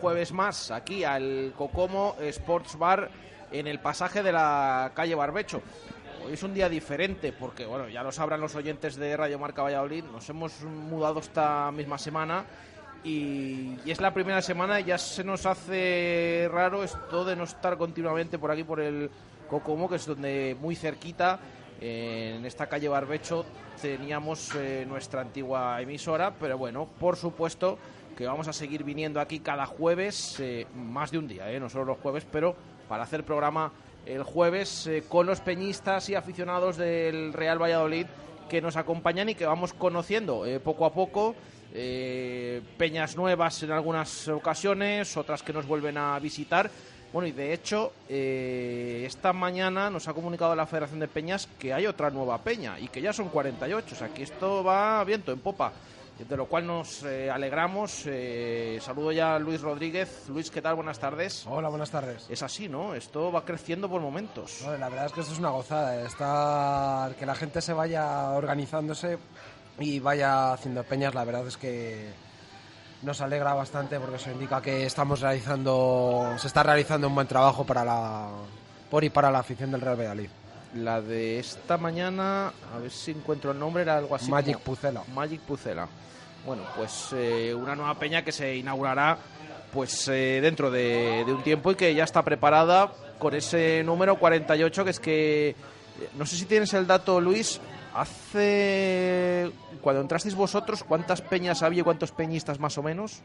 jueves más aquí al Cocomo Sports Bar en el pasaje de la calle Barbecho. Hoy es un día diferente porque, bueno, ya lo sabrán los oyentes de Radio Marca Valladolid, nos hemos mudado esta misma semana y, y es la primera semana ya se nos hace raro esto de no estar continuamente por aquí, por el Cocomo, que es donde muy cerquita, en esta calle Barbecho, teníamos eh, nuestra antigua emisora, pero bueno, por supuesto que vamos a seguir viniendo aquí cada jueves, eh, más de un día, no solo los jueves, pero para hacer programa el jueves con los peñistas y aficionados del Real Valladolid que nos acompañan y que vamos conociendo poco a poco. peñas nuevas en algunas ocasiones, otras que nos vuelven a visitar. Bueno, y de hecho, esta mañana nos ha comunicado la Federación de Peñas que hay otra nueva peña y que ya son 48. O sea, que esto va viento en popa de lo cual nos eh, alegramos. Eh, saludo ya a Luis Rodríguez. Luis, ¿qué tal? Buenas tardes. Hola, buenas tardes. Es así, ¿no? Esto va creciendo por momentos. la verdad es que esto es una gozada. Estar... Que la gente se vaya organizándose y vaya haciendo peñas, la verdad es que nos alegra bastante porque eso indica que estamos realizando, se está realizando un buen trabajo para la, por y para la afición del Real Valladolid. La de esta mañana, a ver si encuentro el nombre, era algo así. Magic Pucela. Magic Pucela. Bueno, pues eh, una nueva peña que se inaugurará pues eh, dentro de, un tiempo y que ya está preparada con ese número 48 que es que no sé si tienes el dato Luis hace cuando entrasteis vosotros cuántas peñas había y cuántos peñistas más o menos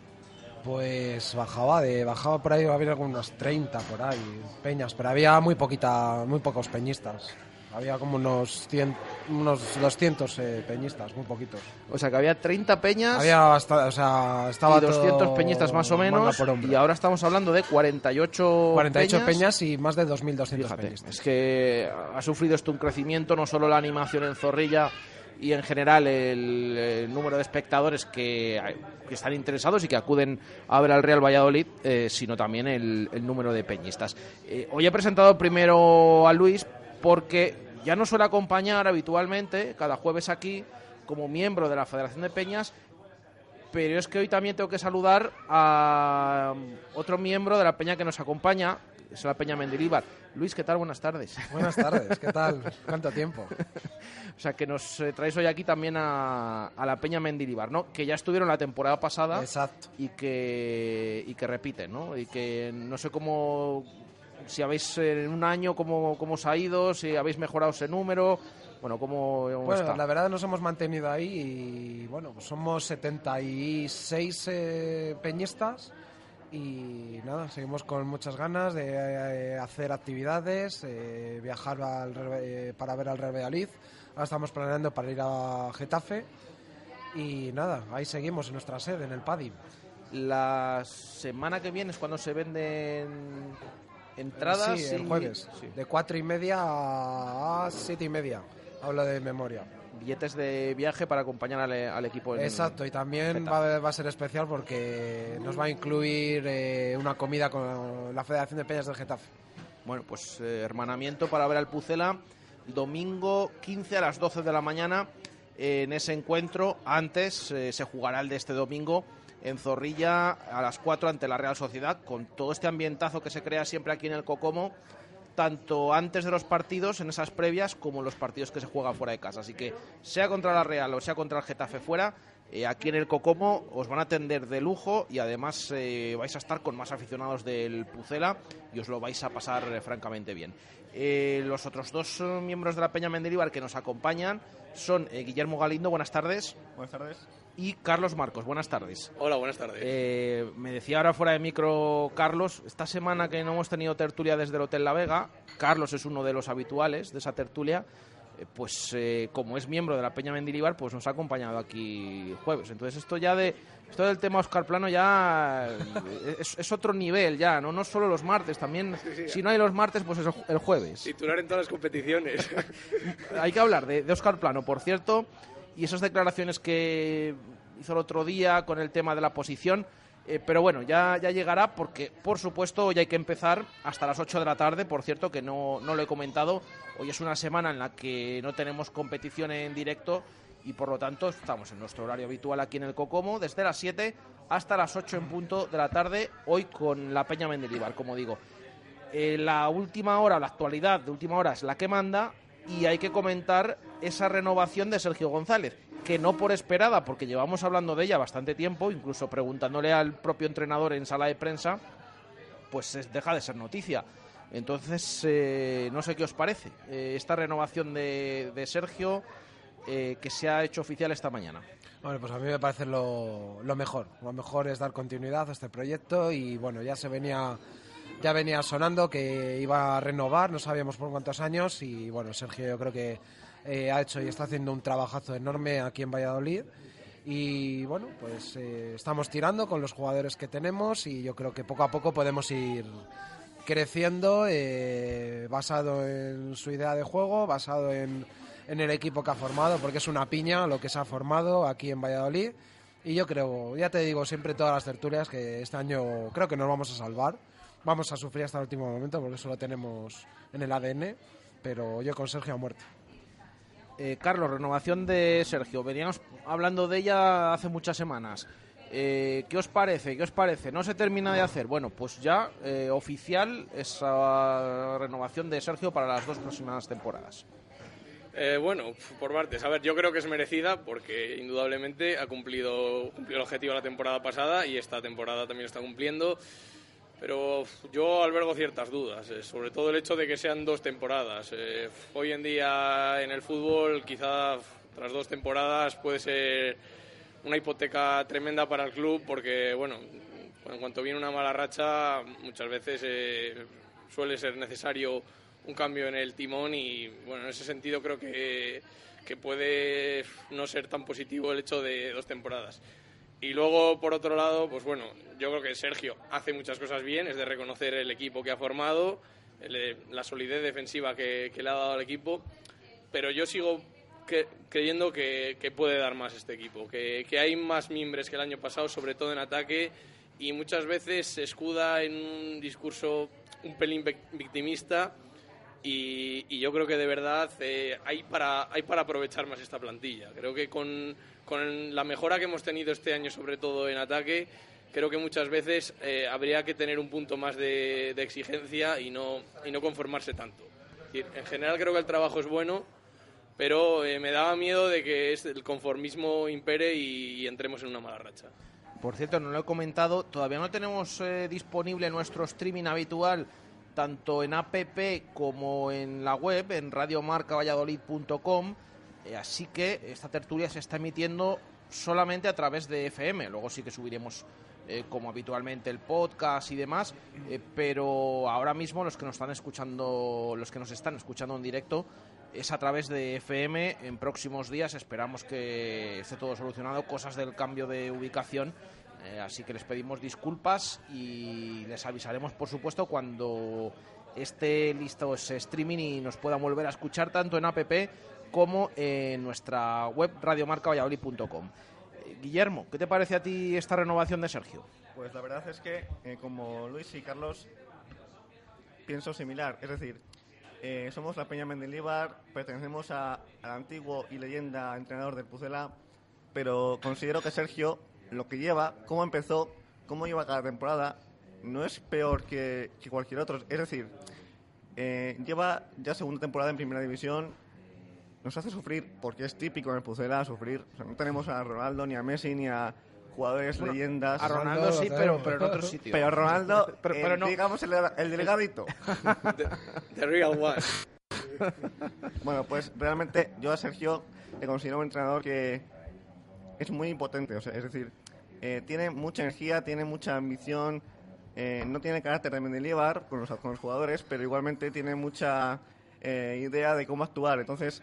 pues bajaba de bajaba por ahí había algunas 30 por ahí peñas pero había muy poquita muy pocos peñistas había como unos, unos 200 eh, peñistas, muy poquitos. O sea, que había 30 peñas. Había hasta, o sea, estaba y 200 peñistas más o menos. Y ahora estamos hablando de 48 48 peñas, y más de 2.200 peñistas. Es que ha sufrido esto un crecimiento, no solo la animación en Zorrilla y en general el, número de espectadores que, que, están interesados y que acuden a ver al Real Valladolid, eh, sino también el, número de peñistas. Eh, hoy he presentado primero a Luis porque ya nos suele acompañar habitualmente cada jueves aquí como miembro de la Federación de Peñas, pero es que hoy también tengo que saludar a otro miembro de la peña que nos acompaña, es la Peña Mendilibar. Luis, ¿qué tal? Buenas tardes. Buenas tardes, ¿qué tal? ¿Cuánto tiempo? o sea, que nos eh, traes hoy aquí también a, la Peña Mendilibar, ¿no? Que ya estuvieron la temporada pasada. Exacto. Y que, y que repiten, ¿no? Y que no sé cómo si habéis en un año cómo, cómo os ha ido, si habéis mejorado ese número, bueno, cómo Bueno, la verdad nos hemos mantenido ahí y bueno, pues somos 76 eh, peñistas y nada, seguimos con muchas ganas de eh, hacer actividades, eh, viajar para ver al Real Valladolid. Ahora estamos planeando para ir a Getafe y nada, ahí seguimos en nuestra sede, en el PADI. La semana que viene es cuando se venden entradas. Sí, el jueves. De cuatro y media a siete y media. Hablo de memoria. Billetes de viaje para acompañar al, equipo. Exacto, y también va, a ser especial porque nos va a incluir eh, una comida con la Federación de Peñas del Getafe. Bueno, pues eh, hermanamiento para ver al Pucela domingo 15 a las 12 de la mañana en ese encuentro. Antes eh, se jugará el de este domingo en Zorrilla a las 4 ante la Real Sociedad, con todo este ambientazo que se crea siempre aquí en el Cocomo, tanto antes de los partidos, en esas previas, como en los partidos que se juegan fuera de casa. Así que, sea contra la Real o sea contra el Getafe fuera, eh, aquí en el Cocomo os van a atender de lujo y además eh, vais a estar con más aficionados del Pucela y os lo vais a pasar eh, francamente bien. los otros dos miembros de la Peña Mendilibar que nos acompañan son Guillermo Galindo, buenas tardes. Buenas tardes y Carlos Marcos. Buenas tardes. Hola, buenas tardes. Eh, me decía ahora fuera de micro Carlos, esta semana que no hemos tenido tertulia desde el Hotel La Vega, Carlos es uno de los habituales de esa tertulia, eh, pues eh, como es miembro de la Peña Mendilibar, pues nos ha acompañado aquí jueves. Entonces esto ya de esto del tema Oscar Plano ya es, otro nivel ya, no no solo los martes, también si no hay los martes pues es el jueves. Titular en todas las competiciones. hay que hablar de, de Oscar Plano, por cierto y esas declaraciones que hizo el otro día con el tema de la posición. Eh, pero bueno, ya, ya llegará porque, por supuesto, hoy hay que empezar hasta las 8 de la tarde. Por cierto, que no, no lo he comentado. Hoy es una semana en la que no tenemos competición en directo y por lo tanto estamos en nuestro horario habitual aquí en el Cocomo desde las 7 hasta las 8 en punto de la tarde, hoy con la Peña Mendilibar, como digo. Eh, la última hora, la actualidad de última hora es la que manda y hay que comentar esa renovación de Sergio González, que no por esperada, porque llevamos hablando de ella bastante tiempo, incluso preguntándole al propio entrenador en sala de prensa, pues deja de ser noticia. Entonces, eh, no sé qué os parece eh, esta renovación de, Sergio eh, que se ha hecho oficial esta mañana. Bueno, pues a mí me parece lo, mejor. Lo mejor es dar continuidad a este proyecto y bueno, ya se venía ya venía sonando que iba a renovar, no sabíamos por cuántos años y bueno, Sergio yo creo que eh, ha hecho y está haciendo un trabajazo enorme aquí en Valladolid y bueno, pues eh, estamos tirando con los jugadores que tenemos y yo creo que poco a poco podemos ir creciendo eh, basado en su idea de juego, basado en, en el equipo que ha formado, porque es una piña lo que se ha formado aquí en Valladolid. Y yo creo, ya te digo siempre todas las tertulias, que este año creo que nos vamos a salvar. Vamos a sufrir hasta el último momento porque eso lo tenemos en el ADN, pero yo con Sergio a muerte. Eh, Carlos, renovación de Sergio. Veníamos hablando de ella hace muchas semanas. Eh, ¿Qué os parece? ¿Qué os parece? ¿No se termina de hacer? Bueno, pues ya eh, oficial esa renovación de Sergio para las dos próximas temporadas. Eh, bueno, por partes. A ver, yo creo que es merecida porque indudablemente ha cumplido, cumplido el objetivo la temporada pasada y esta temporada también está cumpliendo. Pero yo albergo ciertas dudas, eh, sobre todo el hecho de que sean dos temporadas. Eh, hoy en día en el fútbol, quizá tras dos temporadas puede ser una hipoteca tremenda para el club porque, bueno, en cuanto viene una mala racha, muchas veces eh, suele ser necesario un cambio en el timón y bueno, en ese sentido creo que, que puede no ser tan positivo el hecho de dos temporadas. Y luego, por otro lado, pues bueno, yo creo que Sergio hace muchas cosas bien, es de reconocer el equipo que ha formado, el, la solidez defensiva que, que, le ha dado al equipo, pero yo sigo que, creyendo que, que, puede dar más este equipo, que, que hay más mimbres que el año pasado, sobre todo en ataque, y muchas veces se escuda en un discurso un pelín victimista y, y, yo creo que de verdad eh, hay, para, hay para aprovechar más esta plantilla. Creo que con, con, la mejora que hemos tenido este año, sobre todo en ataque, creo que muchas veces eh, habría que tener un punto más de, exigencia y no, y no conformarse tanto. En general creo que el trabajo es bueno, pero eh, me daba miedo de que el conformismo impere y, y, entremos en una mala racha. Por cierto, no lo he comentado, todavía no tenemos eh, disponible nuestro streaming habitual tanto en app como en la web, en radiomarcavalladolid.com. Eh, así que esta tertulia se está emitiendo solamente a través de FM. Luego sí que subiremos, eh, como habitualmente, el podcast y demás. Eh, pero ahora mismo los que nos están escuchando, los que nos están escuchando en directo, es a través de FM. En próximos días esperamos que esté todo solucionado. Cosas del cambio de ubicación así que les pedimos disculpas y les avisaremos, por supuesto, cuando esté listo ese streaming y nos puedan volver a escuchar tanto en app como en nuestra web radiomarcavalladolid.com. Eh, Guillermo, ¿qué te parece a ti esta renovación de Sergio? Pues la verdad es que, eh, como Luis y Carlos, pienso similar. Es decir, eh, somos la Peña Mendilibar, pertenecemos a, al antiguo y leyenda entrenador del Pucela, pero considero que Sergio lo que lleva, cómo empezó, cómo lleva cada temporada, no es peor que, cualquier otro. Es decir, lleva ya segunda temporada en primera división, nos hace sufrir, porque es típico en el Pucela sufrir. O sea, no tenemos a Ronaldo, ni a Messi, ni a jugadores Bueno, leyendas. A Ronaldo sí, pero, pero en otro sitio. Pero Ronaldo, Pero- eh, pero no. digamos el, el delegadito. The, the real one. Bueno, pues realmente yo a Sergio le considero un entrenador que es muy impotente, o sea, es decir, eh, tiene mucha energía, tiene mucha ambición, eh, no tiene carácter de Mendilibar con los, con los jugadores, pero igualmente tiene mucha eh, idea de cómo actuar. Entonces,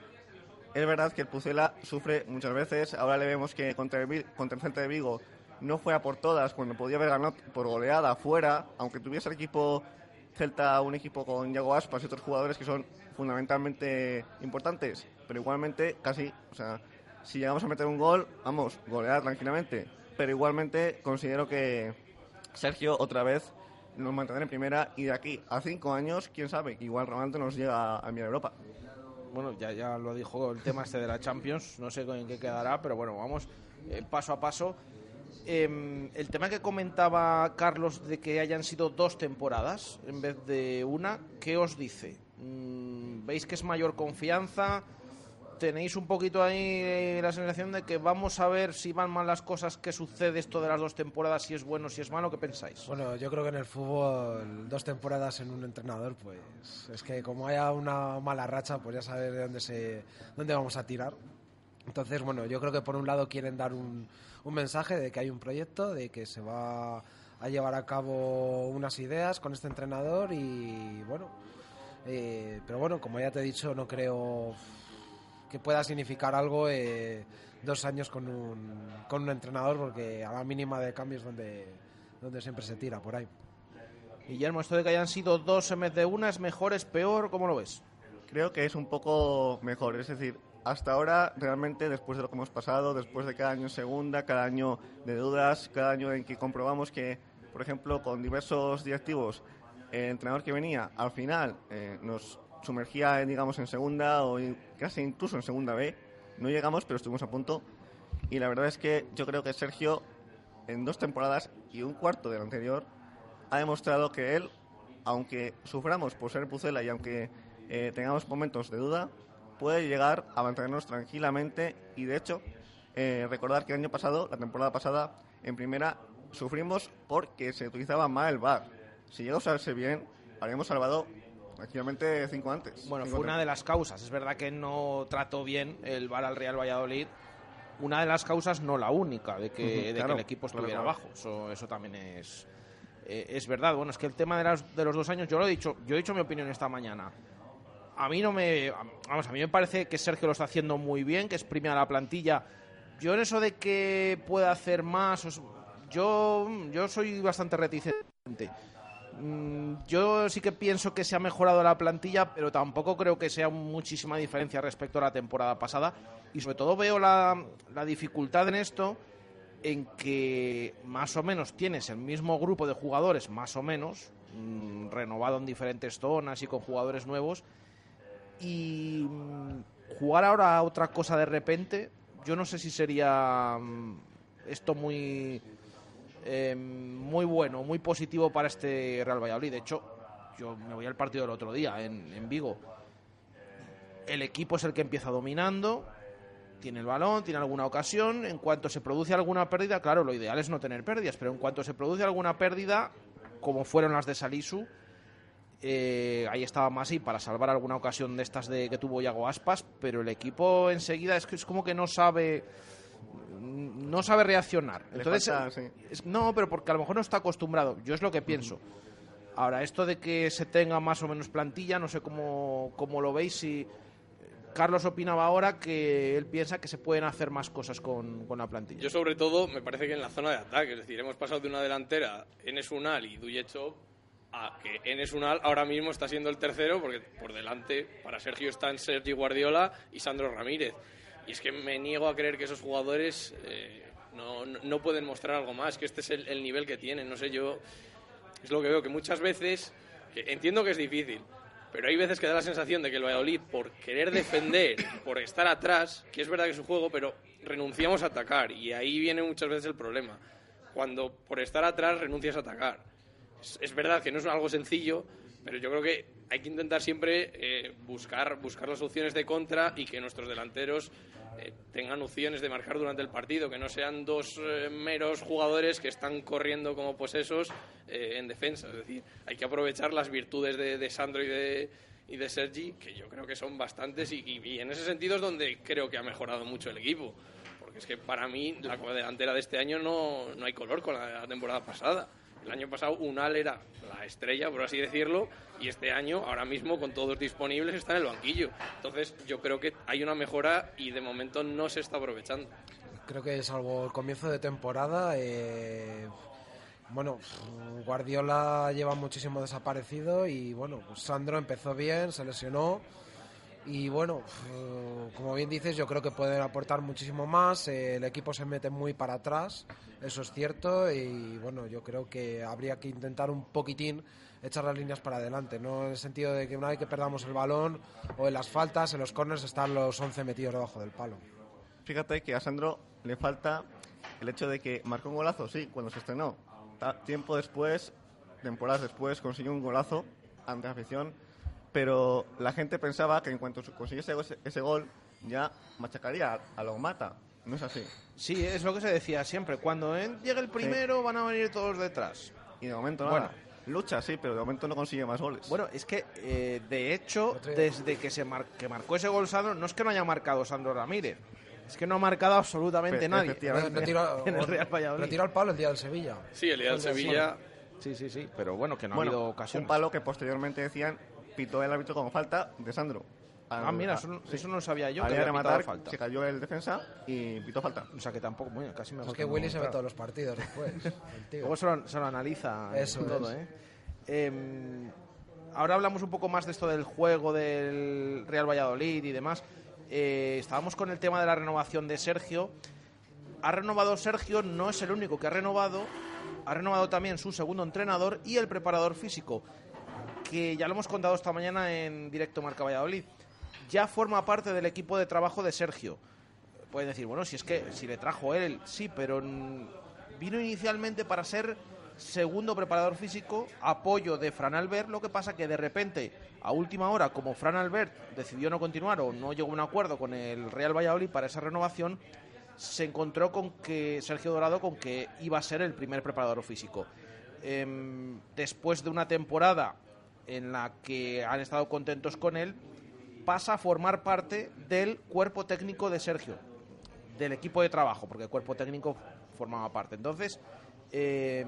es verdad que el Pucela sufre muchas veces. Ahora le vemos que contra el, contra el Celta de Vigo no fue a por todas cuando podía haber ganado por goleada fuera, aunque tuviese el equipo Celta un equipo con Yago Aspas y otros jugadores que son fundamentalmente importantes, pero igualmente casi, o sea, si llegamos a meter un gol, vamos, golear tranquilamente. Pero igualmente considero que Sergio otra vez nos mantendrá en primera y de aquí a cinco años, quién sabe, igual Ronaldo nos llega a a Europa. Bueno, ya, ya lo dijo el tema este de la Champions, no sé en qué quedará, pero bueno, vamos eh, paso a paso. Em, el tema que comentaba Carlos de que hayan sido dos temporadas en vez de una, ¿qué os dice? Mm, ¿Veis que es mayor confianza? ¿Tenéis un poquito ahí la sensación de que vamos a ver si van mal las cosas, qué sucede esto de las dos temporadas, si es bueno, si es malo? ¿Qué pensáis? Bueno, yo creo que en el fútbol dos temporadas en un entrenador, pues es que como haya una mala racha, pues ya sabes de dónde, se, dónde vamos a tirar. Entonces, bueno, yo creo que por un lado quieren dar un, un mensaje de que hay un proyecto, de que se va a llevar a cabo unas ideas con este entrenador y bueno, eh, pero bueno, como ya te he dicho, no creo que pueda significar algo eh, dos años con un, con un entrenador porque a la mínima de cambios donde, donde siempre se tira por ahí. Guillermo, esto de que hayan sido dos en vez de una, ¿es mejor, es peor? ¿Cómo lo ves? Creo que es un poco mejor, es decir, hasta ahora, realmente, después de lo que hemos pasado, después de cada año en segunda, cada año de dudas, cada año en que comprobamos que, por ejemplo, con diversos directivos, el entrenador que venía, al final eh, nos sumergía, digamos, en segunda o casi incluso en segunda B. No llegamos, pero estuvimos a punto. Y la verdad es que yo creo que Sergio, en dos temporadas y un cuarto del anterior, ha demostrado que él, aunque suframos por ser Pucela y aunque eh, tengamos momentos de duda, puede llegar a mantenernos tranquilamente y de hecho eh, recordar que el año pasado, la temporada pasada, en primera sufrimos porque se utilizaba mal el VAR. Si llega a usarse bien, habríamos salvado prácticamente cinco antes. Bueno, fue una de las causas. Es verdad que no trató bien el VAR al Real Valladolid. Una de las causas, no la única, de que, de que el equipo estuviera abajo. Eso, eso también es, eh, es verdad. Bueno, es que el tema de, las, de los dos años, yo lo he dicho, yo he dicho mi opinión esta mañana a mí no me. Vamos, a mí me parece que Sergio lo está haciendo muy bien, que exprime a la plantilla. Yo en eso de que pueda hacer más, yo, yo soy bastante reticente. Mm, yo sí que pienso que se ha mejorado la plantilla, pero tampoco creo que sea muchísima diferencia respecto a la temporada pasada. Y sobre todo veo la, la dificultad en esto, en que más o menos tienes el mismo grupo de jugadores, más o menos, mm, renovado en diferentes zonas y con jugadores nuevos, y mm, jugar ahora a otra cosa de repente, yo no sé si sería esto muy, eh, muy bueno, muy positivo para este Real Valladolid. De hecho, yo me voy al partido del otro día en, en Vigo. El equipo es el que empieza dominando, tiene el balón, tiene alguna ocasión. En cuanto se produce alguna pérdida, claro, lo ideal es no tener pérdidas, pero en cuanto se produce alguna pérdida, como fueron las de Salisu, eh, ahí estaba Masi para salvar alguna ocasión de estas de que tuvo Yago Aspas, pero el equipo enseguida es que es como que no sabe no sabe reaccionar. Entonces, no, pero porque a lo mejor no está acostumbrado. Yo es lo que pienso. Ahora, esto de que se tenga más o menos plantilla, no sé cómo, cómo lo veis. Si Carlos opinaba ahora que él piensa que se pueden hacer más cosas con, con, la plantilla. Yo, sobre todo, me parece que en la zona de ataque, es decir, hemos pasado de una delantera, Enes Unal y Duyecho, a que Enes Unal ahora mismo está siendo el tercero, porque por delante para Sergio están Sergi Guardiola y Sandro Ramírez. Y es que me niego a creer que esos jugadores eh, no, no, pueden mostrar algo más, que este es el, nivel que tienen. No sé, yo es lo que veo, que muchas veces, que entiendo que es difícil, pero hay veces que da la sensación de que el Valladolid, por querer defender, por estar atrás, que es verdad que es un juego, pero renunciamos a atacar. Y ahí viene muchas veces el problema. Cuando por estar atrás renuncias a atacar es, verdad que no es algo sencillo, pero yo creo que hay que intentar siempre eh, buscar, buscar las opciones de contra y que nuestros delanteros eh, tengan opciones de marcar durante el partido, que no sean dos eh, meros jugadores que están corriendo como posesos en defensa. Es decir, hay que aprovechar las virtudes de, Sandro y de, y de Sergi, que yo creo que son bastantes, y, y, en ese sentido es donde creo que ha mejorado mucho el equipo. Porque es que para mí la delantera de este año no, no hay color con la temporada pasada. El año pasado Unal era la estrella, por así decirlo, y este año, ahora mismo, con todos disponibles, está en el banquillo. Entonces, yo creo que hay una mejora y de momento no se está aprovechando. Creo que salvo el comienzo de temporada, eh, bueno, Guardiola lleva muchísimo desaparecido y bueno, pues Sandro empezó bien, se lesionó y bueno, como bien dices, yo creo que pueden aportar muchísimo más. El equipo se mete muy para atrás, eso es cierto. Y bueno, yo creo que habría que intentar un poquitín echar las líneas para adelante, no en el sentido de que una vez que perdamos el balón o en las faltas, en los corners están los 11 metidos debajo del palo. fíjate que a Sandro le falta el hecho de que marcó un golazo, sí, cuando se estrenó. Tiempo después, temporadas después, consiguió un golazo ante afición, pero la gente pensaba que en cuanto consiguiese ese, ese gol ya machacaría a, a Longmata. No es así. Sí, es lo que se decía siempre. Cuando llegue el primero van a venir todos detrás. Y de momento Bueno. nada. Lucha, sí, pero de momento no consigue más goles. Bueno, es que eh, de hecho, desde que se mar- que marcó ese gol Sandro, no es que no haya marcado Sandro Ramírez, es que no ha marcado absolutamente nadie. efectivamente. No, no tiró- En el Real Valladolid. no tiró al palo el día del Sevilla. Sí, el día del Sevilla. Sí, sí, sí, pero bueno, que no ha bueno, habido ocasión. un palo que posteriormente decían pitó el árbitro con falta de Sandro. Ah, mira, a- eso, no- sí. eso no lo sabía yo. Al que rematar, falta. se cayó el defensa y pitó falta. O sea que tampoco, bueno, casi mejor Es que no Willy se ve todos los partidos después. el tío. Luego se lo, se lo analiza Eso todo, es. ¿eh? Em, ahora hablamos un poco más de esto del juego del Real Valladolid y demás. Eh, estábamos con el tema de la renovación de Sergio. Ha renovado Sergio, no es el único que ha renovado. Ha renovado también su segundo entrenador y el preparador físico, que ya lo hemos contado esta mañana en directo Marca Valladolid. Ya forma parte del equipo de trabajo de Sergio. Pueden decir, bueno, si es que si le trajo él, sí, pero vino inicialmente para ser segundo preparador físico, apoyo de Fran Albert, lo que pasa que de repente, a última hora, como Fran Albert decidió no continuar o no llegó a un acuerdo con el Real Valladolid para esa renovación, se encontró con que Sergio Dorado con que iba a ser el primer preparador físico. Em, después de una temporada en la que han estado contentos con él, pasa a formar parte del cuerpo técnico de Sergio, del equipo de trabajo, porque el cuerpo técnico formaba parte. Entonces, eh,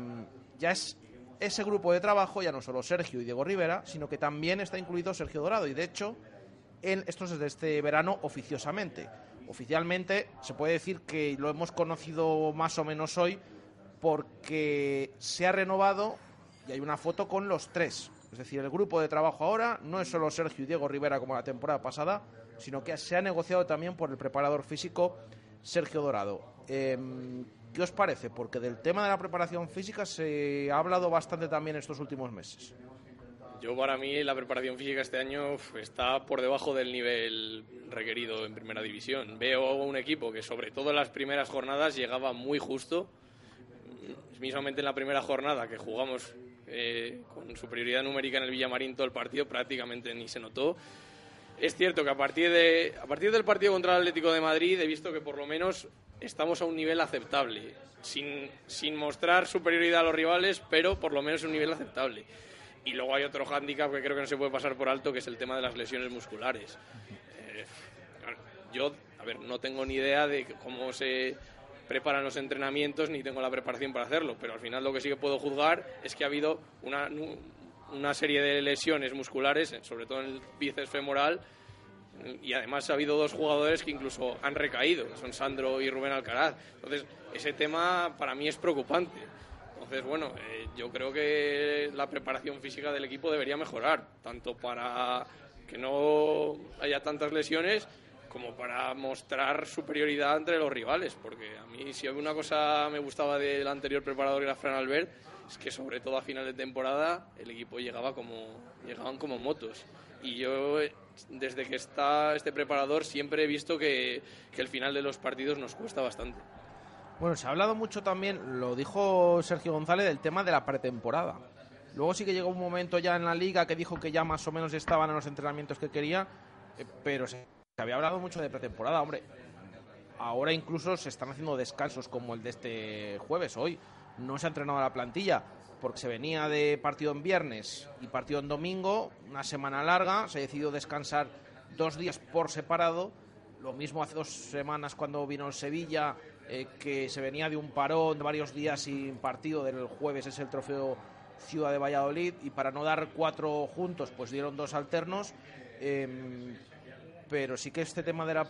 ya es ese grupo de trabajo, ya no solo Sergio y Diego Rivera, sino que también está incluido Sergio Dorado. Y de hecho, en, esto es desde este verano oficiosamente. Oficialmente se puede decir que lo hemos conocido más o menos hoy porque se ha renovado y hay una foto con los tres. Es decir, el grupo de trabajo ahora no es solo Sergio y Diego Rivera como la temporada pasada, sino que se ha negociado también por el preparador físico Sergio Dorado. Em, ¿Qué os parece? Porque del tema de la preparación física se ha hablado bastante también estos últimos meses. Yo para mí la preparación física este año está por debajo del nivel requerido en primera división. Veo un equipo que sobre todo en las primeras jornadas llegaba muy justo. Mismamente en la primera jornada que jugamos eh, con superioridad numérica en el Villamarín todo el partido prácticamente ni se notó. Es cierto que a partir, de, a partir del partido contra el Atlético de Madrid he visto que por lo menos estamos a un nivel aceptable, sin, sin mostrar superioridad a los rivales, pero por lo menos un nivel aceptable. Y luego hay otro hándicap que creo que no se puede pasar por alto, que es el tema de las lesiones musculares. Eh, yo, a ver, no tengo ni idea de cómo se preparan los entrenamientos, ni tengo la preparación para hacerlo, pero al final lo que sí que puedo juzgar es que ha habido una, una serie de lesiones musculares, sobre todo en el bíceps femoral, y además ha habido dos jugadores que incluso han recaído, que son Sandro y Rubén Alcaraz. Entonces, ese tema para mí es preocupante. Entonces, bueno, eh, yo creo que la preparación física del equipo debería mejorar, tanto para que no haya tantas lesiones como para mostrar superioridad entre los rivales, porque a mí si una cosa me gustaba del anterior preparador que era Fran Albert, es que sobre todo a final de temporada el equipo llegaba como llegaban como motos y yo eh, desde que está este preparador siempre he visto que, que el final de los partidos nos cuesta bastante. Bueno, se ha hablado mucho también, lo dijo Sergio González, del tema de la pretemporada. Luego sí que llegó un momento ya en la liga que dijo que ya más o menos estaban en los entrenamientos que quería, eh, pero se, había hablado mucho de pretemporada, hombre. Ahora incluso se están haciendo descansos como el de este jueves, hoy. No se ha entrenado la plantilla porque se venía de partido en viernes y partido en domingo, una semana larga, se ha decidido descansar dos días por separado. Lo mismo hace dos semanas cuando vino el Sevilla, eh, que se venía de un parón de varios días sin partido, del jueves es el trofeo Ciudad de Valladolid, y para no dar cuatro juntos, pues dieron dos alternos. Eh, pero sí que este tema de la-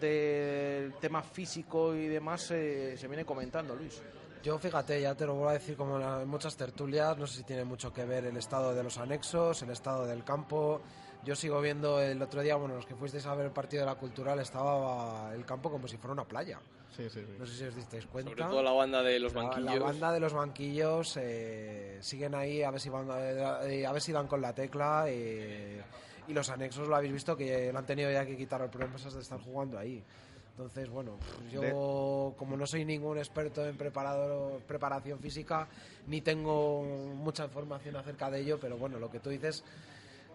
del tema físico y demás eh, se viene comentando, Luis. Yo fíjate, ya te lo voy a decir como en muchas tertulias, no sé si tiene mucho que ver el estado de los anexos, el estado del campo. Yo sigo viendo el otro día, bueno, los que fuisteis a ver el partido de la cultural, estaba el campo como si fuera una playa. Sí, sí, sí. No sé si os disteis cuenta. Sobre todo la banda de los La- banquillos. La, banda de los banquillos eh, siguen ahí a ver si van eh, a ver si dan con la tecla eh, y los anexos lo habéis visto que lo han tenido ya que quitar el problema de estar jugando ahí. Entonces, bueno, yo como no soy ningún experto en preparador, preparación física, ni tengo mucha información acerca de ello, pero bueno, lo que tú dices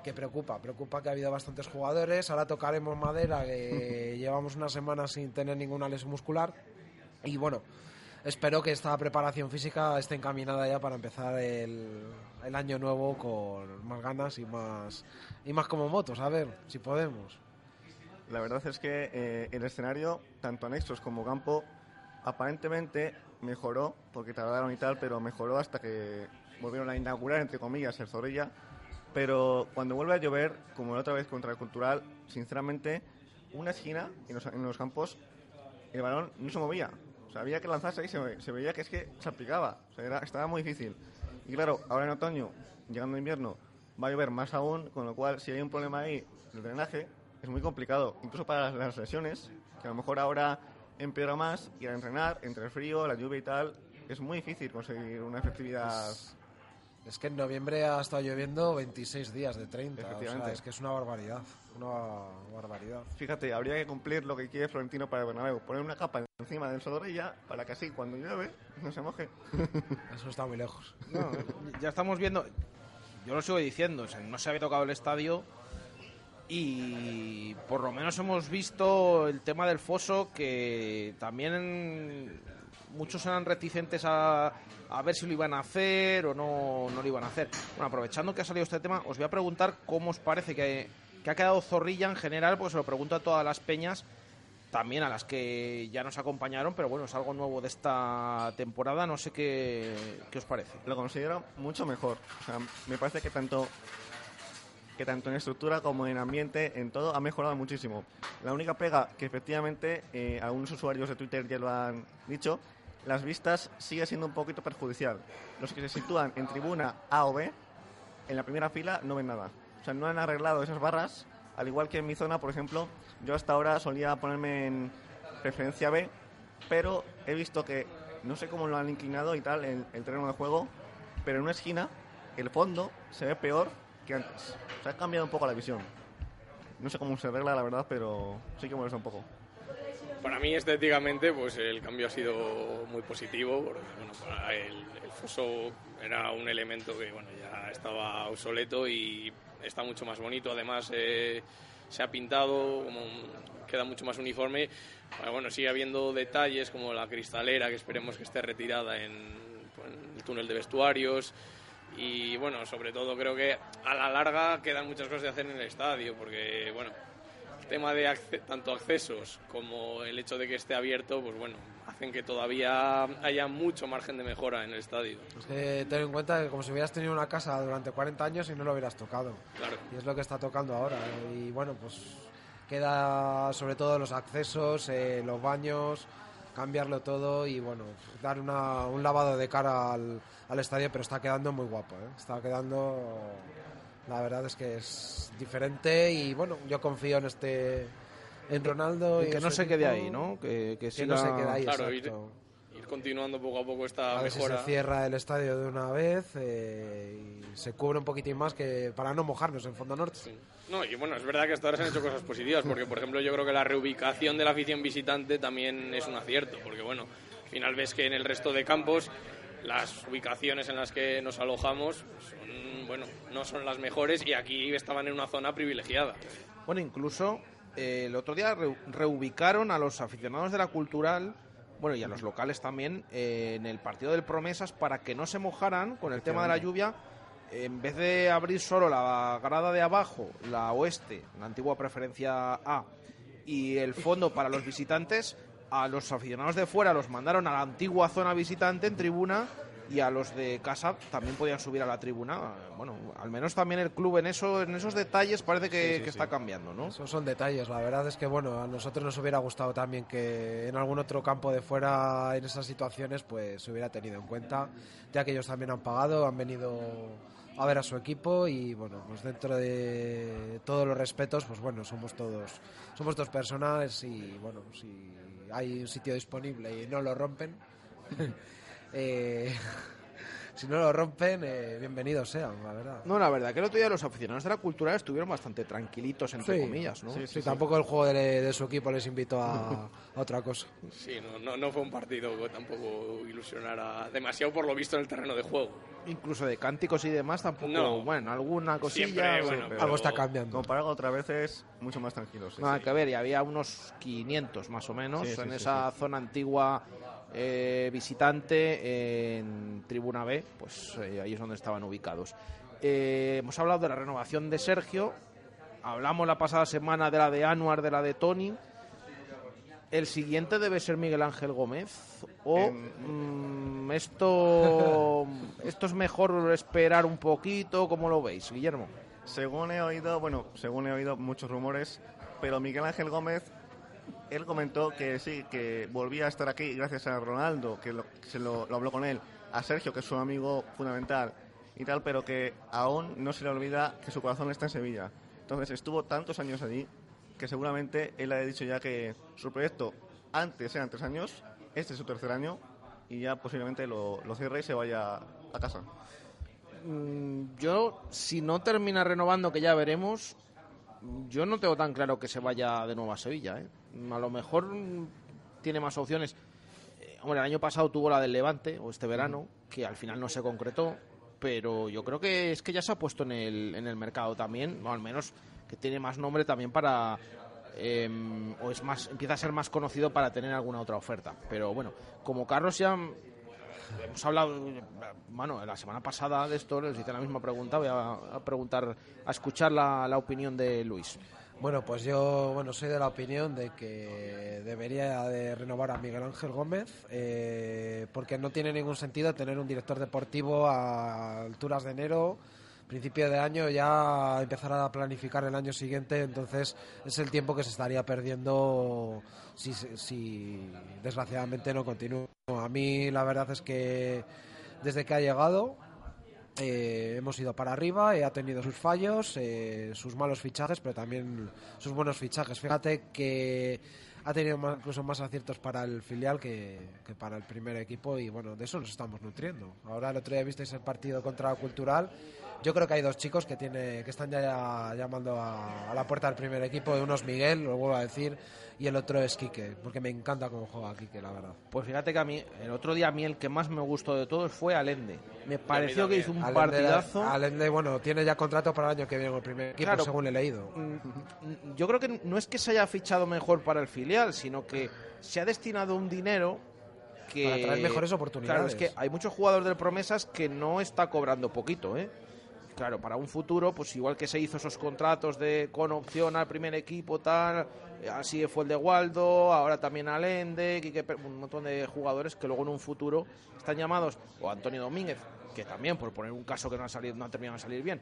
que preocupa, preocupa que ha habido bastantes jugadores, ahora tocaremos madera, que llevamos una semana sin tener ninguna lesión muscular y bueno, espero que esta preparación física esté encaminada ya para empezar el, el año nuevo con más ganas y más, y más como motos, a ver si podemos. La verdad es que eh, el escenario, tanto anexos como campo, aparentemente mejoró, porque tardaron y tal, pero mejoró hasta que volvieron a inaugurar, entre comillas, el Zorrilla. Pero cuando vuelve a llover, como la otra vez contra el Cultural, sinceramente, una esquina en los, en los campos, el balón no se movía. O sea, había que lanzarse y se, se veía que es que se aplicaba. O sea, era- estaba muy difícil. Y claro, ahora en otoño, llegando invierno, va a llover más aún, con lo cual, si hay un problema ahí de drenaje, es muy complicado. Incluso para las, lesiones, que a lo mejor ahora empeora más, y al entrenar, entre el frío, la lluvia y tal, es muy difícil conseguir una efectividad. Es que en noviembre ha estado lloviendo 26 días de 30, o sea, es que es una barbaridad, una barbaridad. Fíjate, habría que cumplir lo que quiere Florentino para el Bernabéu, poner una capa encima del Sodorrilla para que así cuando llueve no se moje. Eso está muy lejos. No, ya estamos viendo, yo lo sigo diciendo, o sea, no se había tocado el estadio y por lo menos hemos visto el tema del foso que también muchos eran reticentes a, a ver si lo iban a hacer o no, no lo iban a hacer. Bueno, aprovechando que ha salido este tema, os voy a preguntar cómo os parece que, que ha quedado Zorrilla en general, porque se lo pregunto a todas las peñas, también a las que ya nos acompañaron, pero bueno, es algo nuevo de esta temporada, no sé qué, qué os parece. Lo considero mucho mejor. O sea, me parece que tanto que tanto en estructura como en ambiente, en todo, ha mejorado muchísimo. La única pega que efectivamente eh, algunos usuarios de Twitter ya lo han dicho, las vistas sigue siendo un poquito perjudicial. Los que se sitúan en tribuna A o B, en la primera fila no ven nada. O sea, no han arreglado esas barras, al igual que en mi zona, por ejemplo, yo hasta ahora solía ponerme en preferencia B, pero he visto que no sé cómo lo han inclinado y tal el, el terreno de juego, pero en una esquina el fondo se ve peor que antes. O sea, ha cambiado un poco la visión. No sé cómo se arregla, la verdad, pero sí que molesta un poco. Para mí, estéticamente, pues el cambio ha sido muy positivo, porque bueno, para el, el foso era un elemento que bueno, ya estaba obsoleto y está mucho más bonito. Además, eh, se ha pintado, como queda mucho más uniforme. Bueno, sigue habiendo detalles como la cristalera, que esperemos que esté retirada en, en el túnel de vestuarios. Y bueno, sobre todo creo que a la larga quedan muchas cosas de hacer en el estadio, porque bueno, tema de acce- tanto accesos como el hecho de que esté abierto, pues bueno, hacen que todavía haya mucho margen de mejora en el estadio. Es que ten en cuenta que como si hubieras tenido una casa durante 40 años y no lo hubieras tocado. Claro. Y es lo que está tocando ahora. Y bueno, pues queda sobre todo los accesos, eh, los baños, cambiarlo todo y bueno, dar una- un lavado de cara al, al estadio, pero está quedando muy guapo. ¿eh? Está quedando, la verdad es que es diferente y bueno, yo confío en este, en Ronaldo. Y y que no se quede ahí, ¿no? Que, que, Que no se siga- quede ahí, Claro, ir, exacto. ir continuando poco a poco esta A ver si mejora. se cierra el estadio de una vez eh, y se cubre un poquitín más que para no mojarnos en Fondo Norte. Sí. No, y bueno, es verdad que hasta ahora se han hecho cosas positivas, porque por ejemplo yo creo que la reubicación de la afición visitante también es un acierto, porque bueno, al final ves que en el resto de campos las ubicaciones en las que nos alojamos son, bueno, no son las mejores y aquí estaban en una zona privilegiada. Bueno, incluso eh, el otro día re- reubicaron a los aficionados de la cultural, bueno, y a los locales también, eh, en el partido del Promesas para que no se mojaran con el tema de la lluvia. En vez de abrir solo la grada de abajo, la oeste, la antigua preferencia A, y el fondo para los visitantes, a los aficionados de fuera los mandaron a la antigua zona visitante en tribuna y a los de casa también podían subir a la tribuna. Bueno, al menos también el club en eso, en esos detalles parece que, que está cambiando, ¿no? Esos son detalles, la verdad es que bueno, a nosotros nos hubiera gustado también que en algún otro campo de fuera en esas situaciones pues se hubiera tenido en cuenta, ya que ellos también han pagado, han venido a ver a su equipo y bueno, pues dentro de todos los respetos, pues bueno, somos todos somos dos personas y bueno, si hay un sitio disponible y no lo rompen, eh, si no lo rompen, eh, bienvenidos sean, la verdad. No, la verdad que el otro día los aficionados de la cultural estuvieron bastante tranquilitos, entre Sí. comillas, ¿no? Sí, sí, tampoco el juego de, de su equipo les invitó a, a otra cosa. Sí, no, no, no fue un partido que tampoco ilusionara demasiado por lo visto en el terreno de juego. Incluso de cánticos y demás tampoco, No. bueno, alguna cosilla. Siempre, sí, bueno, pero Algo está cambiando. Comparado con otras veces, mucho más tranquilo. sí, Nada sí. que ver, y había unos 500 más o menos Sí, sí, en sí, esa zona antigua eh, visitante en Tribuna B, pues eh, ahí es donde estaban ubicados. Eh, hemos hablado de la renovación de Sergio, hablamos la pasada semana de la de Anuar, de la de Tony. El siguiente debe ser Miguel Ángel Gómez. O En- mm, esto, esto es mejor esperar un poquito, ¿cómo lo veis, Guillermo? Según he oído, bueno, según he oído muchos rumores, pero Miguel Ángel Gómez, él comentó que sí, que volvía a estar aquí gracias a Ronaldo, que, lo, se lo, lo habló con él, a Sergio, que es su amigo fundamental y tal, pero que aún no se le olvida que su corazón está en Sevilla. Entonces estuvo tantos años allí que seguramente él ha dicho ya que su proyecto antes eran tres años, este es su tercer año y ya posiblemente lo, lo cierre y se vaya a casa. Mm, Yo, si no termina renovando, que ya veremos, yo no tengo tan claro que se vaya de nuevo a Sevilla. ¿eh? A lo mejor tiene más opciones. Eh, hombre, el año pasado tuvo la del Levante, o este verano, que al final no se concretó, pero yo creo que es que ya se ha puesto en el, en el mercado también, o al menos que tiene más nombre también para... em, o es más empieza a ser más conocido para tener alguna otra oferta pero bueno como Carlos ya hemos hablado, bueno, la semana pasada de esto, les hice la misma pregunta, voy a, a preguntar, a escuchar la, la opinión de Luis. Bueno, pues yo bueno soy de la opinión de que debería de renovar a Miguel Ángel Gómez eh, porque no tiene ningún sentido tener un director deportivo a alturas de enero, principio de año ya empezar a planificar el año siguiente, entonces es el tiempo que se estaría perdiendo si, si desgraciadamente no continúa. A mí la verdad es que desde que ha llegado eh, hemos ido para arriba, eh, ha tenido sus fallos, eh, sus malos fichajes, pero también sus buenos fichajes. Fíjate que ha tenido más- incluso más aciertos para el filial que, para el primer equipo y bueno, de eso nos estamos nutriendo. Ahora el otro día visteis el partido contra Cultural. Yo creo que hay dos chicos que tiene que están ya llamando a, a la puerta del primer equipo. Uno es Miguel, lo vuelvo a decir, y el otro es Quique, porque me encanta cómo juega Quique, la verdad. Pues fíjate que a mí, el otro día a mí el que más me gustó de todos fue Alende. Me pareció que hizo un Allende- partidazo. Allende, bueno, tiene ya contrato para el año que viene con el primer equipo, Claro. según he leído. Mm, Yo creo que no es que se haya fichado mejor para el filial, sino que se ha destinado un dinero que... Para traer mejores oportunidades. Claro, es que hay muchos jugadores del Promesas que no está cobrando poquito, ¿eh? Claro, para un futuro, pues igual que se hizo esos contratos de con opción al primer equipo, tal, así fue el de Waldo, ahora también Alende, Quique un montón de jugadores que luego en un futuro están llamados, o Antonio Domínguez, que también, por poner un caso que no ha, salido, no ha terminado de salir bien,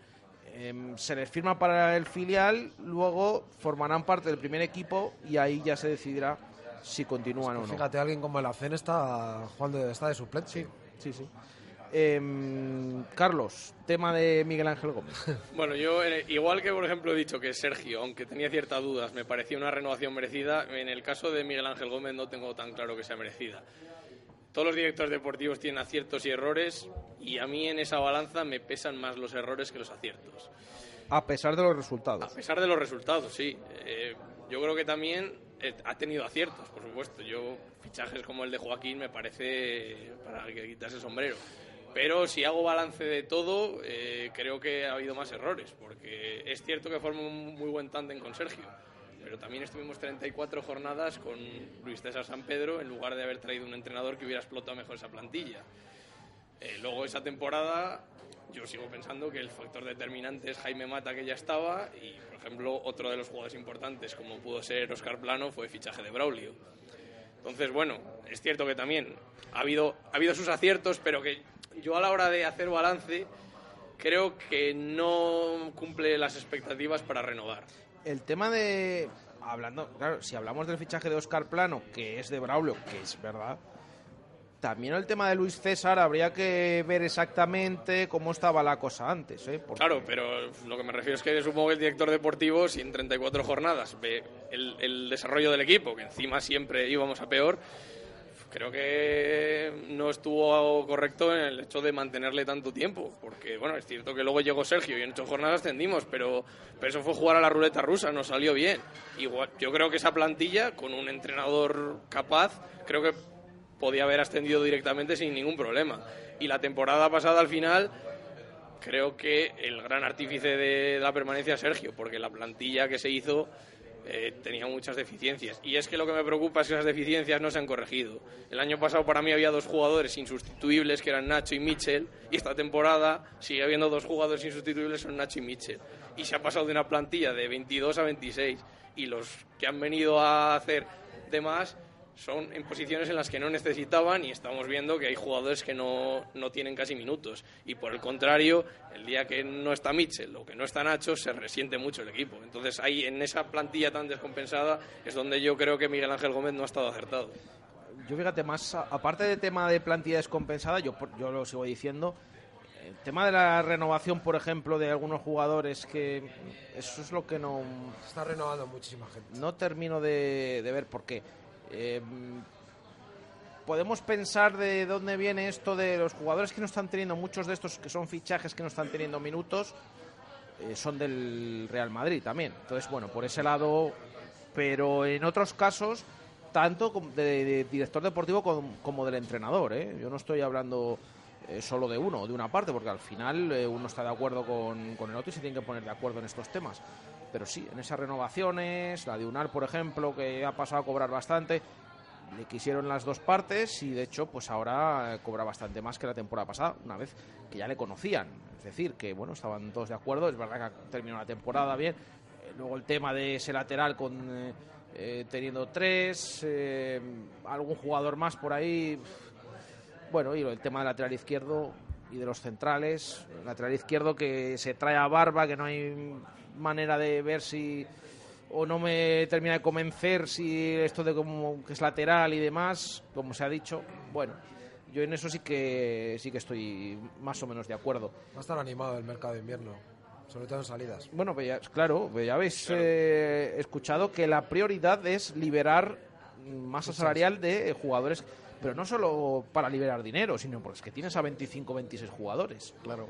em, se les firma para el filial, luego formarán parte del primer equipo y ahí ya se decidirá si continúan o no. Fíjate, alguien como el Acen está jugando, está de suplente. Sí, sí. Em, Carlos, tema de Miguel Ángel Gómez. Bueno, yo, eh, igual que por ejemplo he dicho que Sergio, aunque tenía ciertas dudas, me parecía una renovación merecida, en el caso de Miguel Ángel Gómez no tengo tan claro que sea merecida. Todos los directores deportivos tienen aciertos y errores, y a mí en esa balanza me pesan más los errores que los aciertos. A pesar de los A resultados. pesar de los resultados, sí. Eh, yo creo que también eh, ha tenido aciertos, por supuesto. Yo, fichajes como el de Joaquín me parece para que quitarse el sombrero. Pero si hago balance de todo, eh, creo que ha habido más errores, porque es cierto que forma un muy buen tándem con Sergio, pero también estuvimos 34 jornadas con Luis César San Pedro en lugar de haber traído un entrenador que hubiera explotado mejor esa plantilla. Eh, luego esa temporada yo sigo pensando que el factor determinante es Jaime Mata que ya estaba y por ejemplo otro de los jugadores importantes como pudo ser Oscar Plano fue el fichaje de Braulio. Entonces bueno, es cierto que también ha habido, ha habido sus aciertos pero que yo a la hora de hacer balance creo que no cumple las expectativas para renovar. El tema de. Hablando, claro, si hablamos del fichaje de Oscar Plano, que es de Braulio, que es verdad. También el tema de Luis César habría que ver exactamente cómo estaba la cosa antes, ¿eh? Porque- Claro, pero lo que me refiero es que supongo que el director deportivo, si en 34 jornadas ve el, el desarrollo del equipo, que encima siempre íbamos a peor, creo que no estuvo correcto en el hecho de mantenerle tanto tiempo, porque bueno, es cierto que luego llegó Sergio y en ocho jornadas ascendimos, pero, pero eso fue jugar a la ruleta rusa, nos salió bien. Igual, yo creo que esa plantilla, con un entrenador capaz, creo que podía haber ascendido directamente sin ningún problema. Y la temporada pasada al final creo que el gran artífice de la permanencia es Sergio, porque la plantilla que se hizo eh, tenía muchas deficiencias. Y es que lo que me preocupa es que esas deficiencias no se han corregido. El año pasado para mí había dos jugadores insustituibles, que eran Nacho y Mitchell, y esta temporada sigue habiendo dos jugadores insustituibles, son Nacho y Mitchell. Y se ha pasado de una plantilla de 22 a 26, y los que han venido a hacer de más son en posiciones en las que no necesitaban y estamos viendo que hay jugadores que no, no, tienen casi minutos. Y por el contrario, el día que no está Mitchell o que no está Nacho, se resiente mucho el equipo. Entonces, ahí en esa plantilla tan descompensada es donde yo creo que Miguel Ángel Gómez no ha estado acertado. Yo fíjate, más aparte del tema de plantilla descompensada, yo, yo lo sigo diciendo, el tema de la renovación, por ejemplo, de algunos jugadores, que eso es lo que no... Está renovando muchísima gente. No termino de, de ver por qué. Eh, podemos pensar de dónde viene esto de los jugadores que no están teniendo, muchos de estos que son fichajes que no están teniendo minutos, eh, son del Real Madrid también. Entonces, bueno, por ese lado, pero en otros casos, tanto de, director deportivo como, del entrenador. ¿eh? Yo no estoy hablando eh, solo de uno, de una parte, porque al final uno está de acuerdo con, con, el otro y se tiene que poner de acuerdo en estos temas. Pero sí, en esas renovaciones, la de Unal, por ejemplo, que ha pasado a cobrar bastante, le quisieron las dos partes y de hecho, pues ahora eh, cobra bastante más que la temporada pasada, una vez que ya le conocían. Es decir, que bueno, estaban todos de acuerdo, es verdad que terminó la temporada bien. Eh, luego el tema de ese lateral con eh, teniendo tres, algún jugador más por ahí. Bueno, y el tema del lateral izquierdo y de los centrales. El lateral izquierdo que se trae a barba, que no hay manera de ver si o no me termina de convencer si esto de como que es lateral y demás, como se ha dicho, bueno, yo en eso sí que sí que estoy más o menos de acuerdo. Va a estar animado el mercado de invierno, sobre todo en salidas. Bueno, pues ya, claro, pues ya habéis claro. eh, escuchado que la prioridad es liberar masa salarial de jugadores pero no solo para liberar dinero, sino porque es que tienes a 25 26 jugadores. Claro.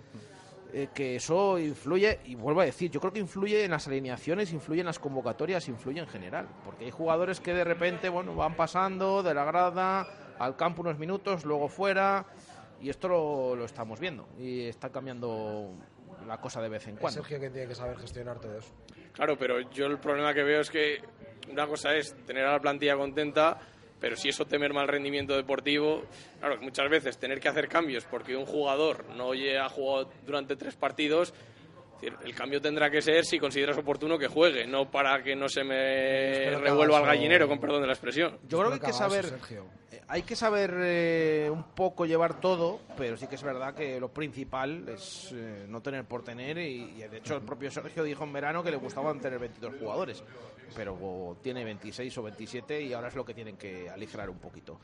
Eh, que eso influye, y vuelvo a decir, yo creo que influye en las alineaciones, influye en las convocatorias, influye en general. Porque hay jugadores que de repente, bueno, van pasando de la grada al campo unos minutos, luego fuera, y esto lo, lo estamos viendo. Y está cambiando la cosa de vez en cuando. Sergio que tiene que saber gestionar todo eso. Claro, pero yo el problema que veo es que una cosa es tener a la plantilla contenta pero si eso te merma el rendimiento deportivo, claro, muchas veces tener que hacer cambios porque un jugador no ha jugado durante tres partidos, el cambio tendrá que ser si consideras oportuno que juegue, no para que no se me revuelva al gallinero, con perdón de la expresión. Yo creo que hay que saber, eh, hay que saber eh, un poco llevar todo, pero sí que es verdad que lo principal es eh, no tener por tener y, y, de hecho el propio Sergio dijo en verano que le gustaban tener 22 jugadores pero tiene 26 o 27 y ahora es lo que tienen que aligerar un poquito.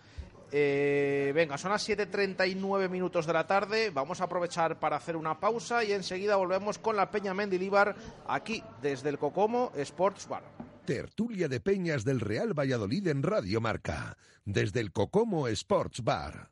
Eh, venga, son las 7.39 minutos de la tarde. Vamos a aprovechar para hacer una pausa y enseguida volvemos con la Peña Mendilibar aquí desde el Cocomo Sports Bar. Tertulia de Peñas del Real Valladolid en Radio Marca, desde el Cocomo Sports Bar.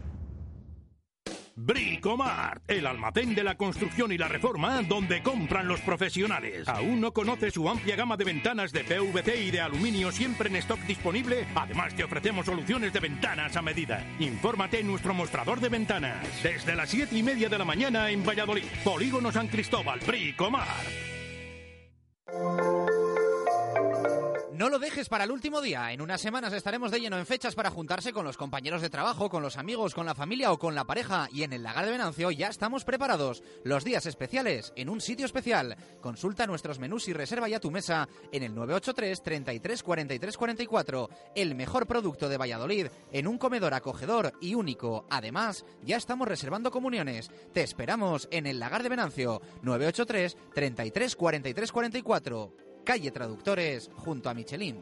Bricomart, el almacén de la construcción y la reforma donde compran los profesionales. ¿Aún no conoce su amplia gama de ventanas de PVC y de aluminio siempre en stock disponible? Además te ofrecemos soluciones de ventanas a medida. Infórmate en nuestro mostrador de ventanas. Desde las 7 y media de la mañana en Valladolid. Polígono San Cristóbal, Bricomart. No lo dejes para el último día. En unas semanas estaremos de lleno en fechas para juntarse con los compañeros de trabajo, con los amigos, con la familia o con la pareja. Y en el Lagar de Venancio ya estamos preparados. Los días especiales en un sitio especial. Consulta nuestros menús y reserva ya tu mesa en el 983 33 43 44. El mejor producto de Valladolid en un comedor acogedor y único. Además, ya estamos reservando comuniones. Te esperamos en el Lagar de Venancio 983 33 43 44 calle Traductores, junto a Michelin.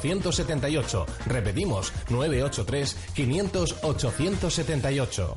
878. Repetimos, 983 500 878.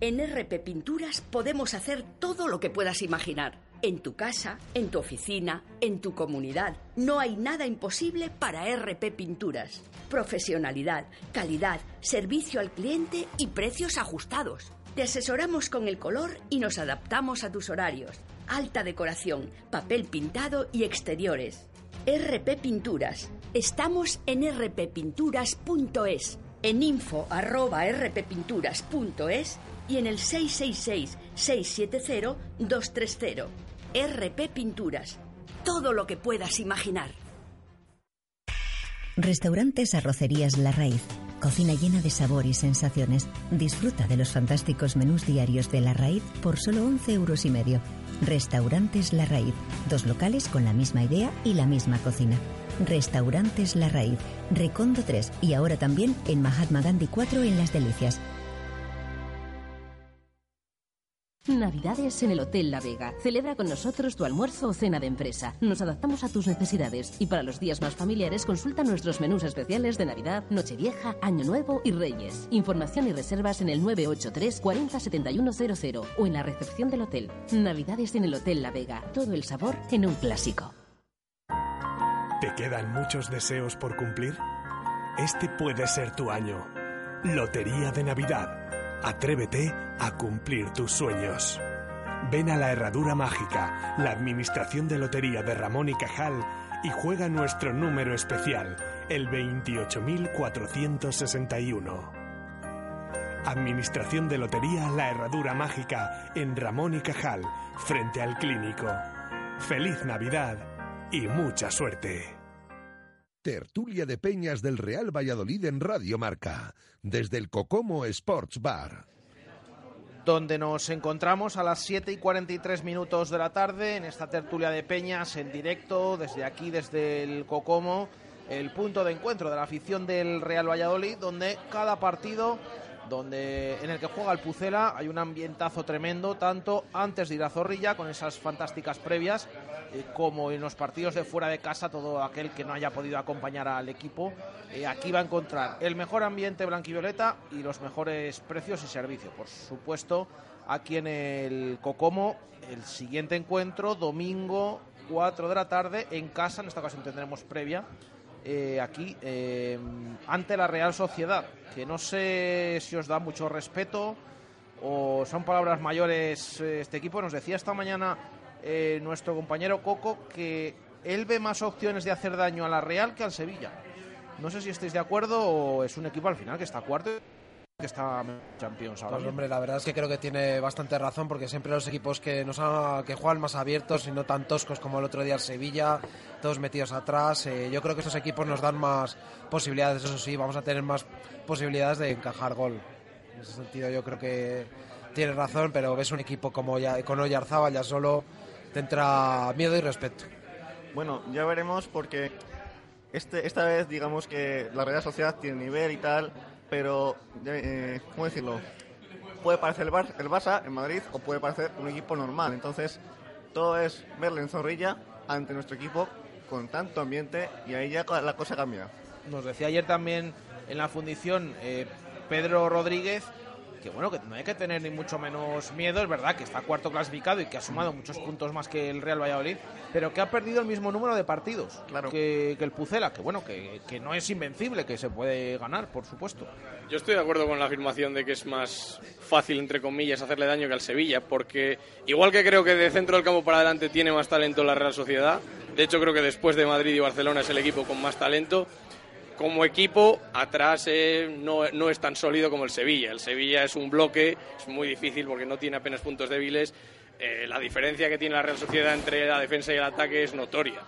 En RP Pinturas podemos hacer todo lo que puedas imaginar. En tu casa, en tu oficina, en tu comunidad. No hay nada imposible para RP Pinturas. Profesionalidad, calidad, servicio al cliente y precios ajustados. Te asesoramos con el color y nos adaptamos a tus horarios. Alta decoración, papel pintado y exteriores. RP Pinturas. Estamos en rppinturas.es, en info arroba rppinturas.es y en el 666-670-230. RP Pinturas. Todo lo que puedas imaginar. Restaurantes Arrocerías La Raíz. Cocina llena de sabor y sensaciones. Disfruta de los fantásticos menús diarios de La Raíz por solo 11 euros y medio. Restaurantes La Raíz. Dos locales con la misma idea y la misma cocina. Restaurantes La Raíz. Recondo 3 y ahora también en Mahatma Gandhi 4 en Las Delicias. Navidades en el Hotel La Vega. Celebra con nosotros tu almuerzo o cena de empresa. Nos adaptamos a tus necesidades y para los días más familiares consulta nuestros menús especiales de Navidad, Nochevieja, Año Nuevo y Reyes. Información y reservas en el 983 40 7100 o en la recepción del hotel. Navidades en el Hotel La Vega. Todo el sabor en un clásico. ¿Te quedan muchos deseos por cumplir? Este puede ser tu año. Lotería de Navidad. Atrévete a cumplir tus sueños. Ven a la Herradura Mágica, la Administración de Lotería de Ramón y Cajal, y juega nuestro número especial, el 28461. Administración de Lotería La Herradura Mágica en Ramón y Cajal, frente al clínico. Feliz Navidad y mucha suerte. Tertulia de Peñas del Real Valladolid en Radio Marca, desde el Cocomo Sports Bar. Donde nos encontramos a las 7 y 43 minutos de la tarde en esta tertulia de Peñas en directo, desde aquí, desde el Cocomo, el punto de encuentro de la afición del Real Valladolid, donde cada partido donde en el que juega el Pucela hay un ambientazo tremendo, tanto antes de ir a Zorrilla con esas fantásticas previas, eh, como en los partidos de fuera de casa, todo aquel que no haya podido acompañar al equipo, eh, aquí va a encontrar el mejor ambiente blanquivioleta y los mejores precios y servicios. Por supuesto, aquí en el Cocomo, el siguiente encuentro, domingo 4 de la tarde, en casa, en esta ocasión tendremos previa eh, aquí eh, ante la Real Sociedad, que no sé si os da mucho respeto o son palabras mayores eh, este equipo. Nos decía esta mañana nuestro compañero Coco que él ve más opciones de hacer daño a la Real que al Sevilla. No sé si estáis de acuerdo o es un equipo al final que está cuarto que está Champions ahora. Pues, hombre, la verdad es que creo que tiene bastante razón porque siempre los equipos que nos que juegan más abiertos y no tan toscos como el otro día el Sevilla, todos metidos atrás, eh, yo creo que estos equipos nos dan más posibilidades, eso sí, vamos a tener más posibilidades de encajar gol. En ese sentido yo creo que tiene razón, pero ves un equipo como ya, con Oyarzábal ya solo te entra miedo y respeto. Bueno, ya veremos porque este, esta vez digamos que la Real Sociedad tiene nivel y tal, pero, eh, ¿cómo decirlo? Puede parecer el, Bar el Barça en Madrid o puede parecer un equipo normal. Entonces, todo es verle en zorrilla ante nuestro equipo con tanto ambiente y ahí ya la cosa cambia. Nos decía ayer también en la fundición eh, Pedro Rodríguez que bueno, que no hay que tener ni mucho menos miedo, es verdad que está cuarto clasificado y que ha sumado muchos puntos más que el Real Valladolid, pero que ha perdido el mismo número de partidos que, que el Pucela, que bueno, que, que no es invencible, que se puede ganar, por supuesto. Yo estoy de acuerdo con la afirmación de que es más fácil, entre comillas, hacerle daño que al Sevilla, porque igual que creo que de centro del campo para adelante tiene más talento la Real Sociedad, de hecho creo que después de Madrid y Barcelona es el equipo con más talento, como equipo, atrás eh, no, no, es tan sólido como el Sevilla. El Sevilla es un bloque, es muy difícil porque no tiene apenas puntos débiles. Eh, la diferencia que tiene la Real Sociedad entre la defensa y el ataque es notoria.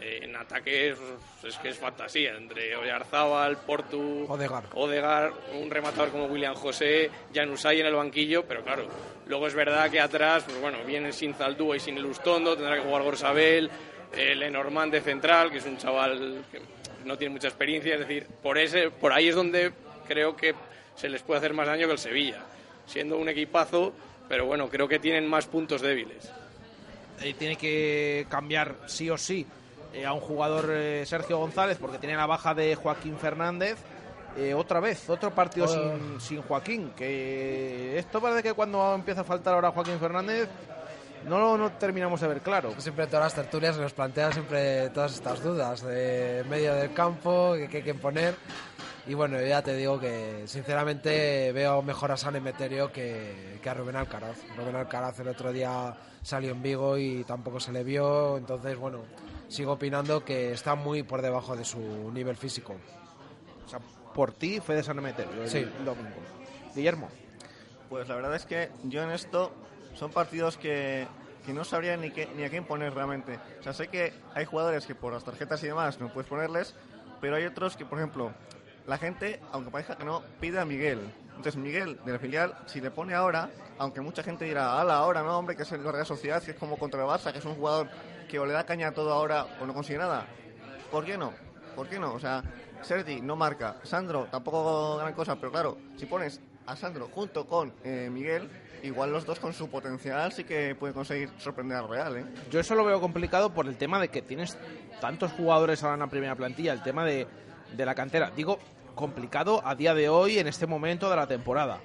Eh, en ataque es, es, que es fantasía, entre Oyarzábal, Portu, Odegar. Odegar, un rematador como William José, Janusay en el banquillo, pero claro, luego es verdad que atrás, pues bueno, vienen sin Zaldúa y sin el Ustondo, tendrá que jugar Gorsabel, el Lenormand de central, que es un chaval que no tiene mucha experiencia, es decir, por, ese, por ahí es donde creo que se les puede hacer más daño que el Sevilla, siendo un equipazo, pero bueno, creo que tienen más puntos débiles. Y tiene que cambiar sí o sí eh, a un jugador eh, Sergio González porque tiene la baja de Joaquín Fernández. Eh, otra vez, otro partido Oh. sin, sin Joaquín. Que esto parece que cuando empieza a faltar ahora Joaquín Fernández no lo no terminamos de ver claro. Siempre todas las tertulias se nos plantean siempre todas estas dudas de medio del campo, que, que hay que poner. Y bueno, ya te digo que sinceramente veo mejor a San Emeterio que, que a Rubén Alcaraz. Rubén Alcaraz el otro día salió en Vigo y tampoco se le vio, entonces bueno, sigo opinando que está muy por debajo de su nivel físico. O sea, por ti, Fede San Emeterio, el Sí. domingo. Guillermo. Pues la verdad es que yo en esto son partidos que, que no sabría ni, qué, ni a quién poner realmente. O sea, sé que hay jugadores que por las tarjetas y demás no puedes ponerles, pero hay otros que, por ejemplo, la gente, aunque parezca que no, pide a Miguel. Entonces Miguel, del filial, si le pone ahora, aunque mucha gente dirá, ala, ahora no, hombre, que es el Real Sociedad, que es como contra el Barça, que es un jugador que o le da caña a todo ahora o no consigue nada. ¿Por qué no? ¿Por qué no? O sea, Sergi no marca, Sandro tampoco gran cosa, pero claro, si pones a Sandro junto con eh, Miguel, igual los dos con su potencial sí que pueden conseguir sorprender al Real, ¿eh? Yo eso lo veo complicado por el tema de que tienes tantos jugadores ahora en la primera plantilla, el tema de, de la cantera. Digo, complicado a día de hoy, en este momento de la temporada.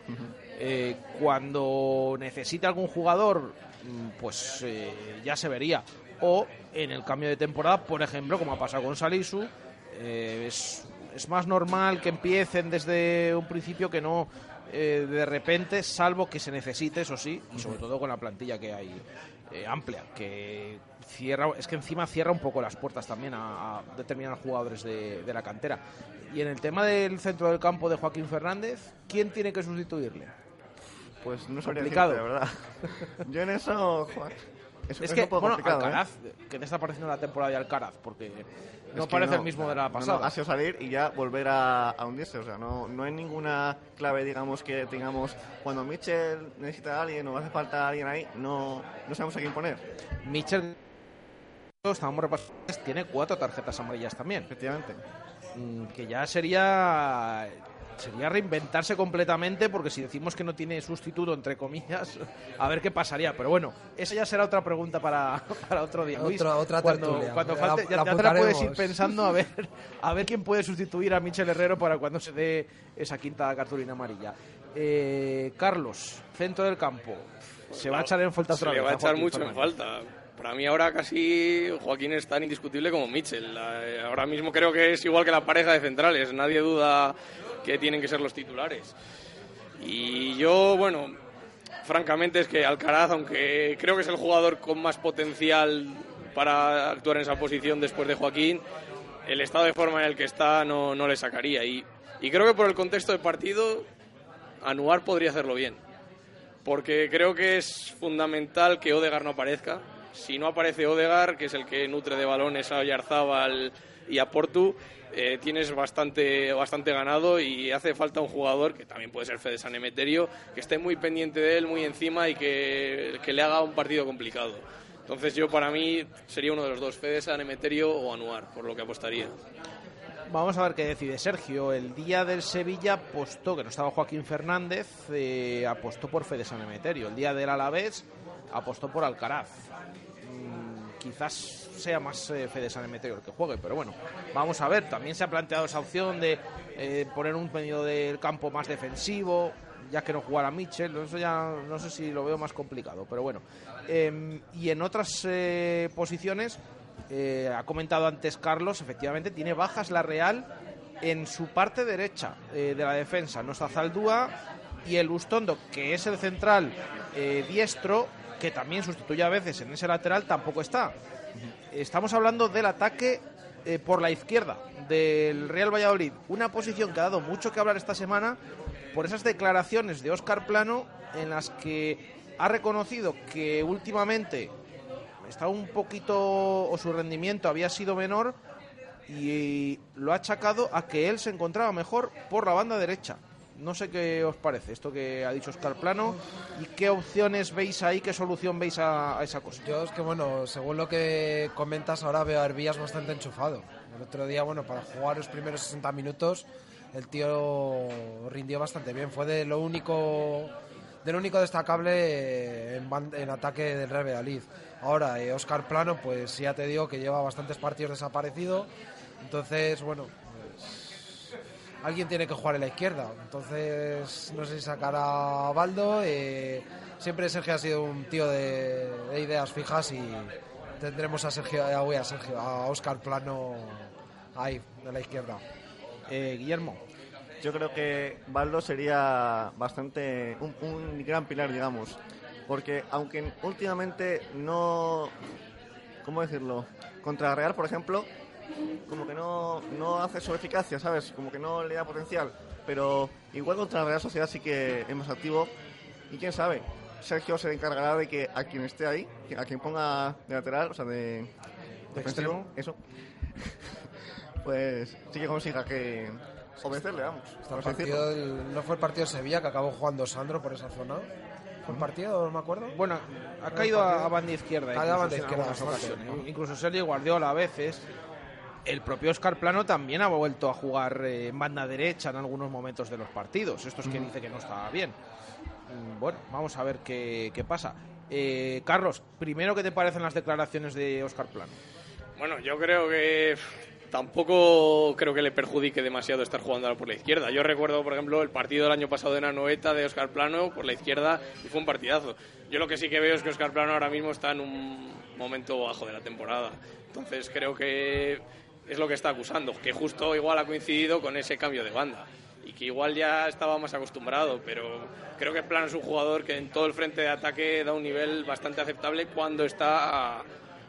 Eh, cuando necesite algún jugador, mm, pues eh, ya se vería. O en el cambio de temporada, por ejemplo, como ha pasado con Salisu, eh, es, es más normal que empiecen desde un principio que no eh, de repente, salvo que se necesite, eso sí, y sobre todo con la plantilla que hay eh, amplia, que cierra, es que encima cierra un poco las puertas también a, a determinados jugadores de, de la cantera. Y en el tema del centro del campo de Joaquín Fernández, ¿quién tiene que sustituirle? Pues no sabría Complicado. decirte, la verdad. Yo en eso, es, Es que, bueno, complicado, ¿eh? Alcaraz, ¿qué te está pareciendo la temporada de Alcaraz? Porque no Es que parece el mismo de la no, pasada. No, ha sido salir y ya volver a, a hundirse. O sea, no, no hay ninguna clave, digamos, que tengamos. Cuando Mitchell necesita a alguien o hace falta alguien ahí, no, no sabemos a quién poner. Mitchell, estábamos repasando, tiene cuatro tarjetas amarillas también. Efectivamente. Mm, Que ya sería sería reinventarse completamente porque si decimos que no tiene sustituto entre comillas a ver qué pasaría. Pero bueno esa ya será otra pregunta para, para otro día Luis. Otra- otra cuando, cuando La- falte, ya, la ya te la puedes ir pensando a ver a ver quién puede sustituir a Michel Herrero para cuando se dé esa quinta cartulina amarilla. Eh, Carlos centro del campo. Se va a echar en falta Se otra le vez va a echar mucho en falta. Para mí ahora casi Joaquín es tan indiscutible como Mitchell. La- Ahora mismo creo que es igual que la pareja de centrales. Nadie duda que tienen que ser los titulares. Y yo, bueno, francamente es que Alcaraz, aunque creo que es el jugador con más potencial para actuar en esa posición después de Joaquín, el estado de forma en el que está no, no le sacaría. Y, y creo que por el contexto de partido, Anuar podría hacerlo bien porque creo que es fundamental que Odegar no aparezca. Si no aparece Odegar, que es el que nutre de balones a Oyarzábal y a Portu, eh, tienes bastante, bastante ganado y hace falta un jugador, que también puede ser Fede San Emeterio, que esté muy pendiente de él, muy encima y que, que le haga un partido complicado. Entonces yo para mí sería uno de los dos, Fede San Emeterio o Anuar, por lo que apostaría. Vamos a ver qué decide Sergio. El día del Sevilla apostó, que no estaba Joaquín Fernández, eh, apostó por Fede San Emeterio. El día del Alavés apostó por Alcaraz. Quizás sea más eh, Fede San Emeterio que juegue, pero bueno, vamos a ver. También se ha planteado esa opción de eh, poner un medio del campo más defensivo. ya que no jugara Mitchell, eso ya no sé si lo veo más complicado, pero bueno. Em, y en otras eh, posiciones, eh, ha comentado antes Carlos, efectivamente tiene bajas la Real en su parte derecha de la defensa. No está Zaldúa y el Bustondo, que es el central diestro, que también sustituye a veces en ese lateral, tampoco está. Estamos hablando del ataque eh, por la izquierda del Real Valladolid, una posición que ha dado mucho que hablar esta semana por esas declaraciones de Óscar Plano en las que ha reconocido que últimamente estaba un poquito o su rendimiento había sido menor y lo ha achacado a que él se encontraba mejor por la banda derecha. No sé qué os parece esto que ha dicho Oscar Plano y qué opciones veis ahí, qué solución veis a, esa cosa. Yo es que, bueno, según lo que comentas, ahora veo a Hervías bastante enchufado. El otro día, bueno, para jugar los primeros 60 minutos, el tío rindió bastante bien. Fue de lo único, del único destacable en, en ataque del Real Valladolid. Ahora, eh, Oscar Plano, pues ya te digo que lleva bastantes partidos desaparecido. Entonces, bueno, alguien tiene que jugar en la izquierda. Entonces, no sé si sacará a Baldo. eh, siempre Sergio ha sido un tío de, de ideas fijas y tendremos a Sergio, a, uy, a Sergio, a Oscar Plano ahí, de la izquierda. Eh, Guillermo. Yo creo que Baldo sería bastante un, un gran pilar, digamos, porque aunque últimamente no, ¿cómo decirlo? Contra Real, por ejemplo, como que no, no hace su eficacia, ¿sabes? Como que no le da potencial, pero igual contra la Real Sociedad sí que es más activo y quién sabe, Sergio se encargará de que a quien esté ahí, a quien ponga de lateral, o sea, de, defensivo, extremo. eso, pues sí que consiga que obedecerle, vamos. El decirlo. partido del- no fue el partido de Sevilla que acabó jugando Sandro por esa zona. ¿Fue el partido? No me acuerdo. Bueno, ha caído a, banda izquierda. Caído a incluso banda izquierda. ¿no? Incluso Sergio Guardiola a veces. El propio Oscar Plano también ha vuelto a jugar eh, en banda derecha en algunos momentos de los partidos. Esto es que dice que no está bien. Mm, Bueno, vamos a ver qué, qué pasa. Eh, Carlos, primero, ¿qué te parecen las declaraciones de Oscar Plano? Bueno, yo creo que tampoco creo que le perjudique demasiado estar jugando ahora por la izquierda. Yo recuerdo, por ejemplo, el partido del año pasado de Nanoeta de Oscar Plano por la izquierda y fue un partidazo. Yo lo que sí que veo es que Oscar Plano ahora mismo está en un momento bajo de la temporada. Entonces creo que es lo que está acusando, que justo igual ha coincidido con ese cambio de banda. Y que igual ya estaba más acostumbrado, pero creo que Plano es un jugador que en todo el frente de ataque da un nivel bastante aceptable cuando está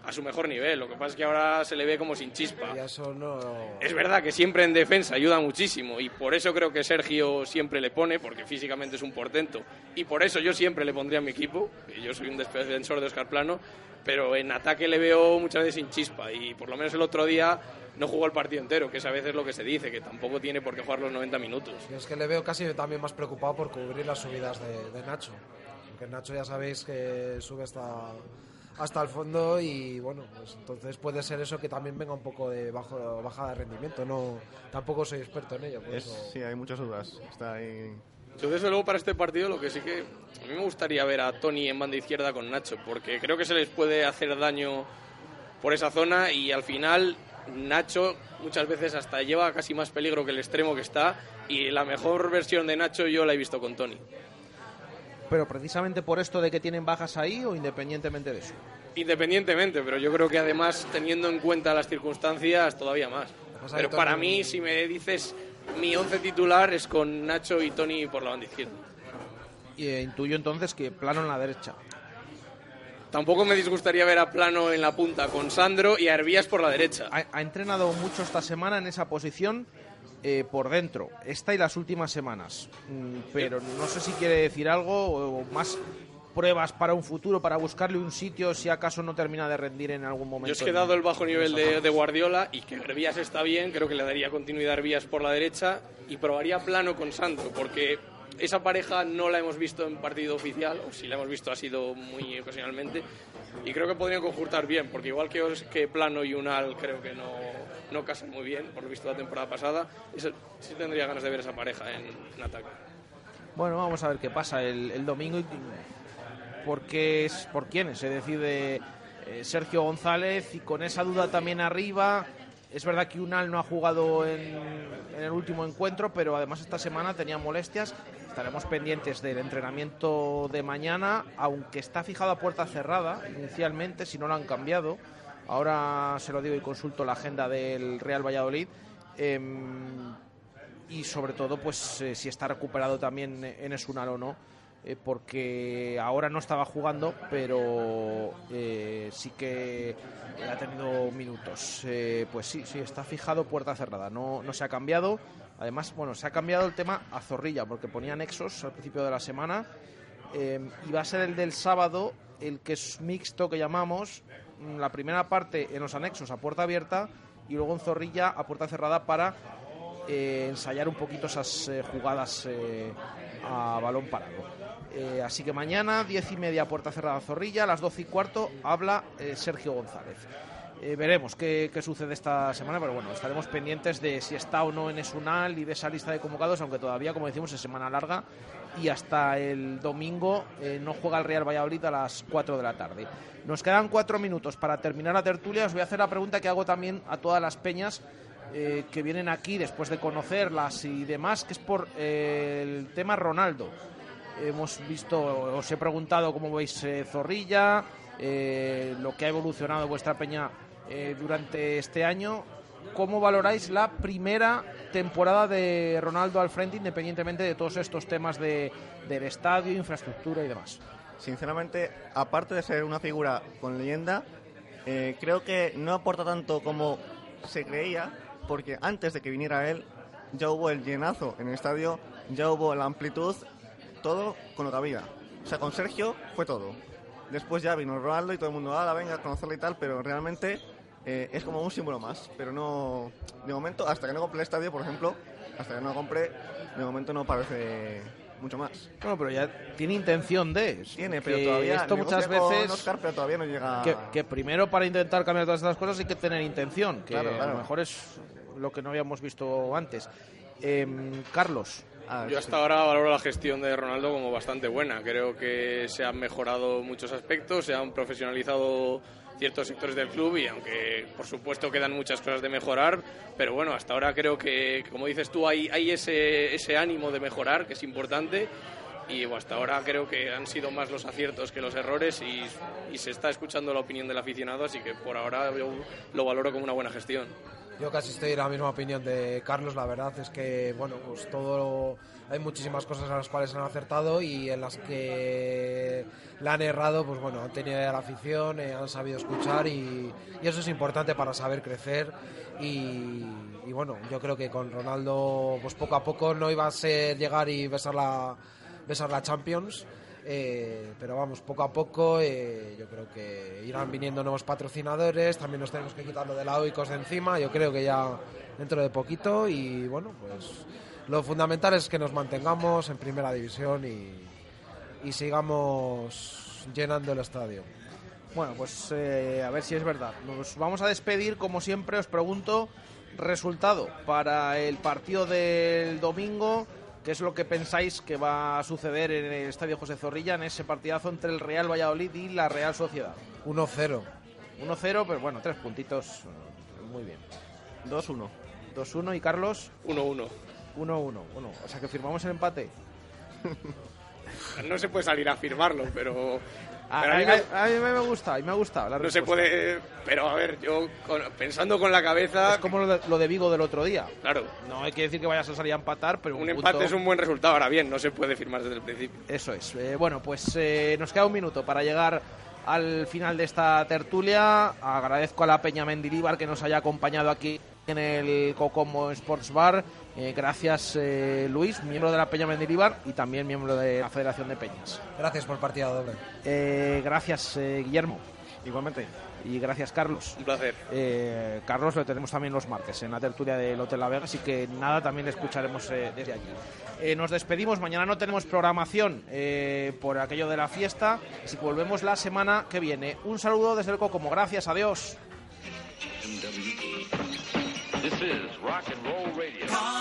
a, su mejor nivel. Lo que pasa es que ahora se le ve como sin chispa. Y eso no. Es verdad que siempre en defensa ayuda muchísimo y por eso creo que Sergio siempre le pone, porque físicamente es un portento. Y por eso yo siempre le pondría a mi equipo, yo soy un defensor de Oscar Plano, pero en ataque le veo muchas veces sin chispa y por lo menos el otro día no jugó el partido entero, que es a veces lo que se dice, que tampoco tiene por qué jugar los 90 minutos. Y es que le veo casi también más preocupado por cubrir las subidas de, de Nacho. Porque Nacho ya sabéis que sube hasta, hasta el fondo y bueno, pues entonces puede ser eso que también venga un poco de bajo, bajada de rendimiento. No, tampoco soy experto en ello. por Es- eso- sí, hay muchas dudas. Está ahí. Yo desde luego para este partido lo que sí que a mí me gustaría ver a Tony en banda izquierda con Nacho, porque creo que se les puede hacer daño por esa zona y al final Nacho muchas veces hasta lleva casi más peligro que el extremo que está y la mejor versión de Nacho yo la he visto con Tony. Pero precisamente por esto de que tienen bajas ahí o independientemente de eso. Independientemente, pero yo creo que además teniendo en cuenta las circunstancias todavía más. Pero para Tony- mí, si me dices mi once titular es con Nacho y Tony por la banda izquierda. Y eh, intuyo entonces que plano en la derecha. Tampoco me disgustaría ver a Plano en la punta con Sandro y a Hervías por la derecha. Ha, ha entrenado mucho esta semana en esa posición eh, por dentro, esta y las últimas semanas. Mm, pero no sé si quiere decir algo o, más pruebas para un futuro, para buscarle un sitio si acaso no termina de rendir en algún momento. Yo es que en- dado el bajo nivel de Guardiola y que Hervías está bien, creo que le daría continuidad a Hervías por la derecha y probaría Plano con Sandro, porque esa pareja no la hemos visto en partido oficial, o si la hemos visto ha sido muy ocasionalmente, y creo que podrían conjuntar bien, porque igual que, Os- que Plano y Unal creo que no, no casan muy bien, por lo visto la temporada pasada, eso- sí tendría ganas de ver esa pareja en, en ataque. Bueno, vamos a ver qué pasa el, el domingo y por, qué es, por quiénes se decide eh, Sergio González y con esa duda también arriba es verdad que Unal no ha jugado en, el último encuentro, pero además esta semana tenía molestias. Estaremos pendientes del entrenamiento de mañana, aunque está fijado a puerta cerrada inicialmente, si no lo han cambiado. Ahora se lo digo y consulto la agenda del Real Valladolid. Em, y sobre todo, pues eh, si está recuperado también en Esunal o no. Eh, porque ahora no estaba jugando, pero eh, sí que ha tenido minutos. Eh, pues sí, sí, está fijado puerta cerrada, no, no se ha cambiado. Además, bueno, se ha cambiado el tema a Zorrilla, porque ponía nexos al principio de la semana. eh, y va a ser el del sábado, el que es mixto que llamamos. mm, La primera parte en los anexos a puerta abierta y luego en Zorrilla a puerta cerrada para eh, ensayar un poquito esas jugadas a balón parado. Eh, así que mañana, diez y media, puerta cerrada Zorrilla, a las doce y cuarto habla eh, Sergio González. Eh, veremos qué, qué sucede esta semana, pero bueno, estaremos pendientes de si está o no en Esunal y de esa lista de convocados, aunque todavía, como decimos, es semana larga y hasta el domingo no juega el Real Valladolid a las 4 de la tarde. Nos quedan cuatro minutos para terminar la tertulia. Os voy a hacer la pregunta que hago también a todas las peñas que vienen aquí después de conocerlas y demás, que es por el tema Ronaldo. Hemos visto, os he preguntado cómo veis eh, Zorrilla, eh, lo que ha evolucionado vuestra peña eh, durante este año. ¿Cómo valoráis la primera temporada de Ronaldo al frente, independientemente de todos estos temas de, del estadio, infraestructura y demás? Sinceramente, aparte de ser una figura con leyenda, eh, creo que no aporta tanto como se creía, porque antes de que viniera él, ya hubo el llenazo en el estadio, ya hubo la amplitud, todo con lo que había. O sea, con Sergio fue todo. Después ya vino Ronaldo y todo el mundo, ah, venga a conocerle y tal, pero realmente eh, es como un símbolo más. Pero no, de momento, hasta que no compré el estadio, por ejemplo, hasta que no lo compré, de momento no parece mucho más. Bueno, pero ya tiene intención de. Tiene, pero todavía Esto muchas veces. Oscar, pero todavía no llega. que, que primero para intentar cambiar todas estas cosas hay que tener intención, que Claro, a claro. lo mejor es lo que no habíamos visto antes. Em, Carlos. Yo hasta ahora valoro la gestión de Ronaldo como bastante buena. Creo que se han mejorado muchos aspectos, se han profesionalizado ciertos sectores del club y aunque por supuesto quedan muchas cosas de mejorar, pero bueno, hasta ahora creo que, como dices tú, hay, hay ese, ese ánimo de mejorar que es importante y hasta ahora creo que han sido más los aciertos que los errores y, y se está escuchando la opinión del aficionado, así que por ahora yo lo valoro como una buena gestión. Yo casi estoy en la misma opinión de Carlos. La verdad es que, bueno, pues todo. Hay muchísimas cosas en las cuales han acertado y en las que la han errado, pues bueno, han tenido a la afición, eh, han sabido escuchar y, y eso es importante para saber crecer. Y, y bueno, yo creo que con Ronaldo, pues poco a poco no iba a ser llegar y besar la, besar la Champions. Eh, pero vamos, poco a poco eh, yo creo que irán viniendo nuevos patrocinadores, también nos tenemos que quitar lo de la OICOS de encima, yo creo que ya dentro de poquito y bueno, pues lo fundamental es que nos mantengamos en primera división y, sigamos llenando el estadio. Bueno, pues eh, a ver si es verdad. Nos vamos a despedir, como siempre, os pregunto resultado para el partido del domingo. ¿Qué es lo que pensáis que va a suceder en el Estadio José Zorrilla en ese partidazo entre el Real Valladolid y la Real Sociedad? 1-0. 1-0, pero bueno, tres puntitos. eh, Muy bien. 2-1. 2-1 y Carlos 1-1. 1-1. Bueno, o sea que firmamos el empate. No se puede salir a firmarlo, pero... A, pero a mí, me- me, a mí me gusta, a mí me gusta. La No se puede... Pero a ver, yo con- pensando con la cabeza... Es como lo de, lo de Vigo del otro día. Claro, No hay que decir que vayas a salir a empatar, pero un, un punto- empate es un buen resultado. Ahora bien, no se puede firmar desde el principio. Eso es. Eh, bueno, pues eh, nos queda un minuto para llegar al final de esta tertulia. Agradezco a la Peña Mendilibar que nos haya acompañado aquí en el Cocomo Sports Bar. Eh, gracias, eh, Luis, miembro de la Peña Mendilibar y también miembro de la Federación de Peñas. Gracias por partida doble. Eh, gracias, eh, Guillermo. Igualmente. Y gracias, Carlos. Un placer. Eh, Carlos lo tenemos también los martes en la tertulia del Hotel La Vega, así que nada, también le escucharemos eh, desde allí. Eh, nos despedimos, mañana no tenemos programación eh, por aquello de la fiesta, así que volvemos la semana que viene. Un saludo desde el Cocomo, gracias, adiós. This is Rock and Roll Radio.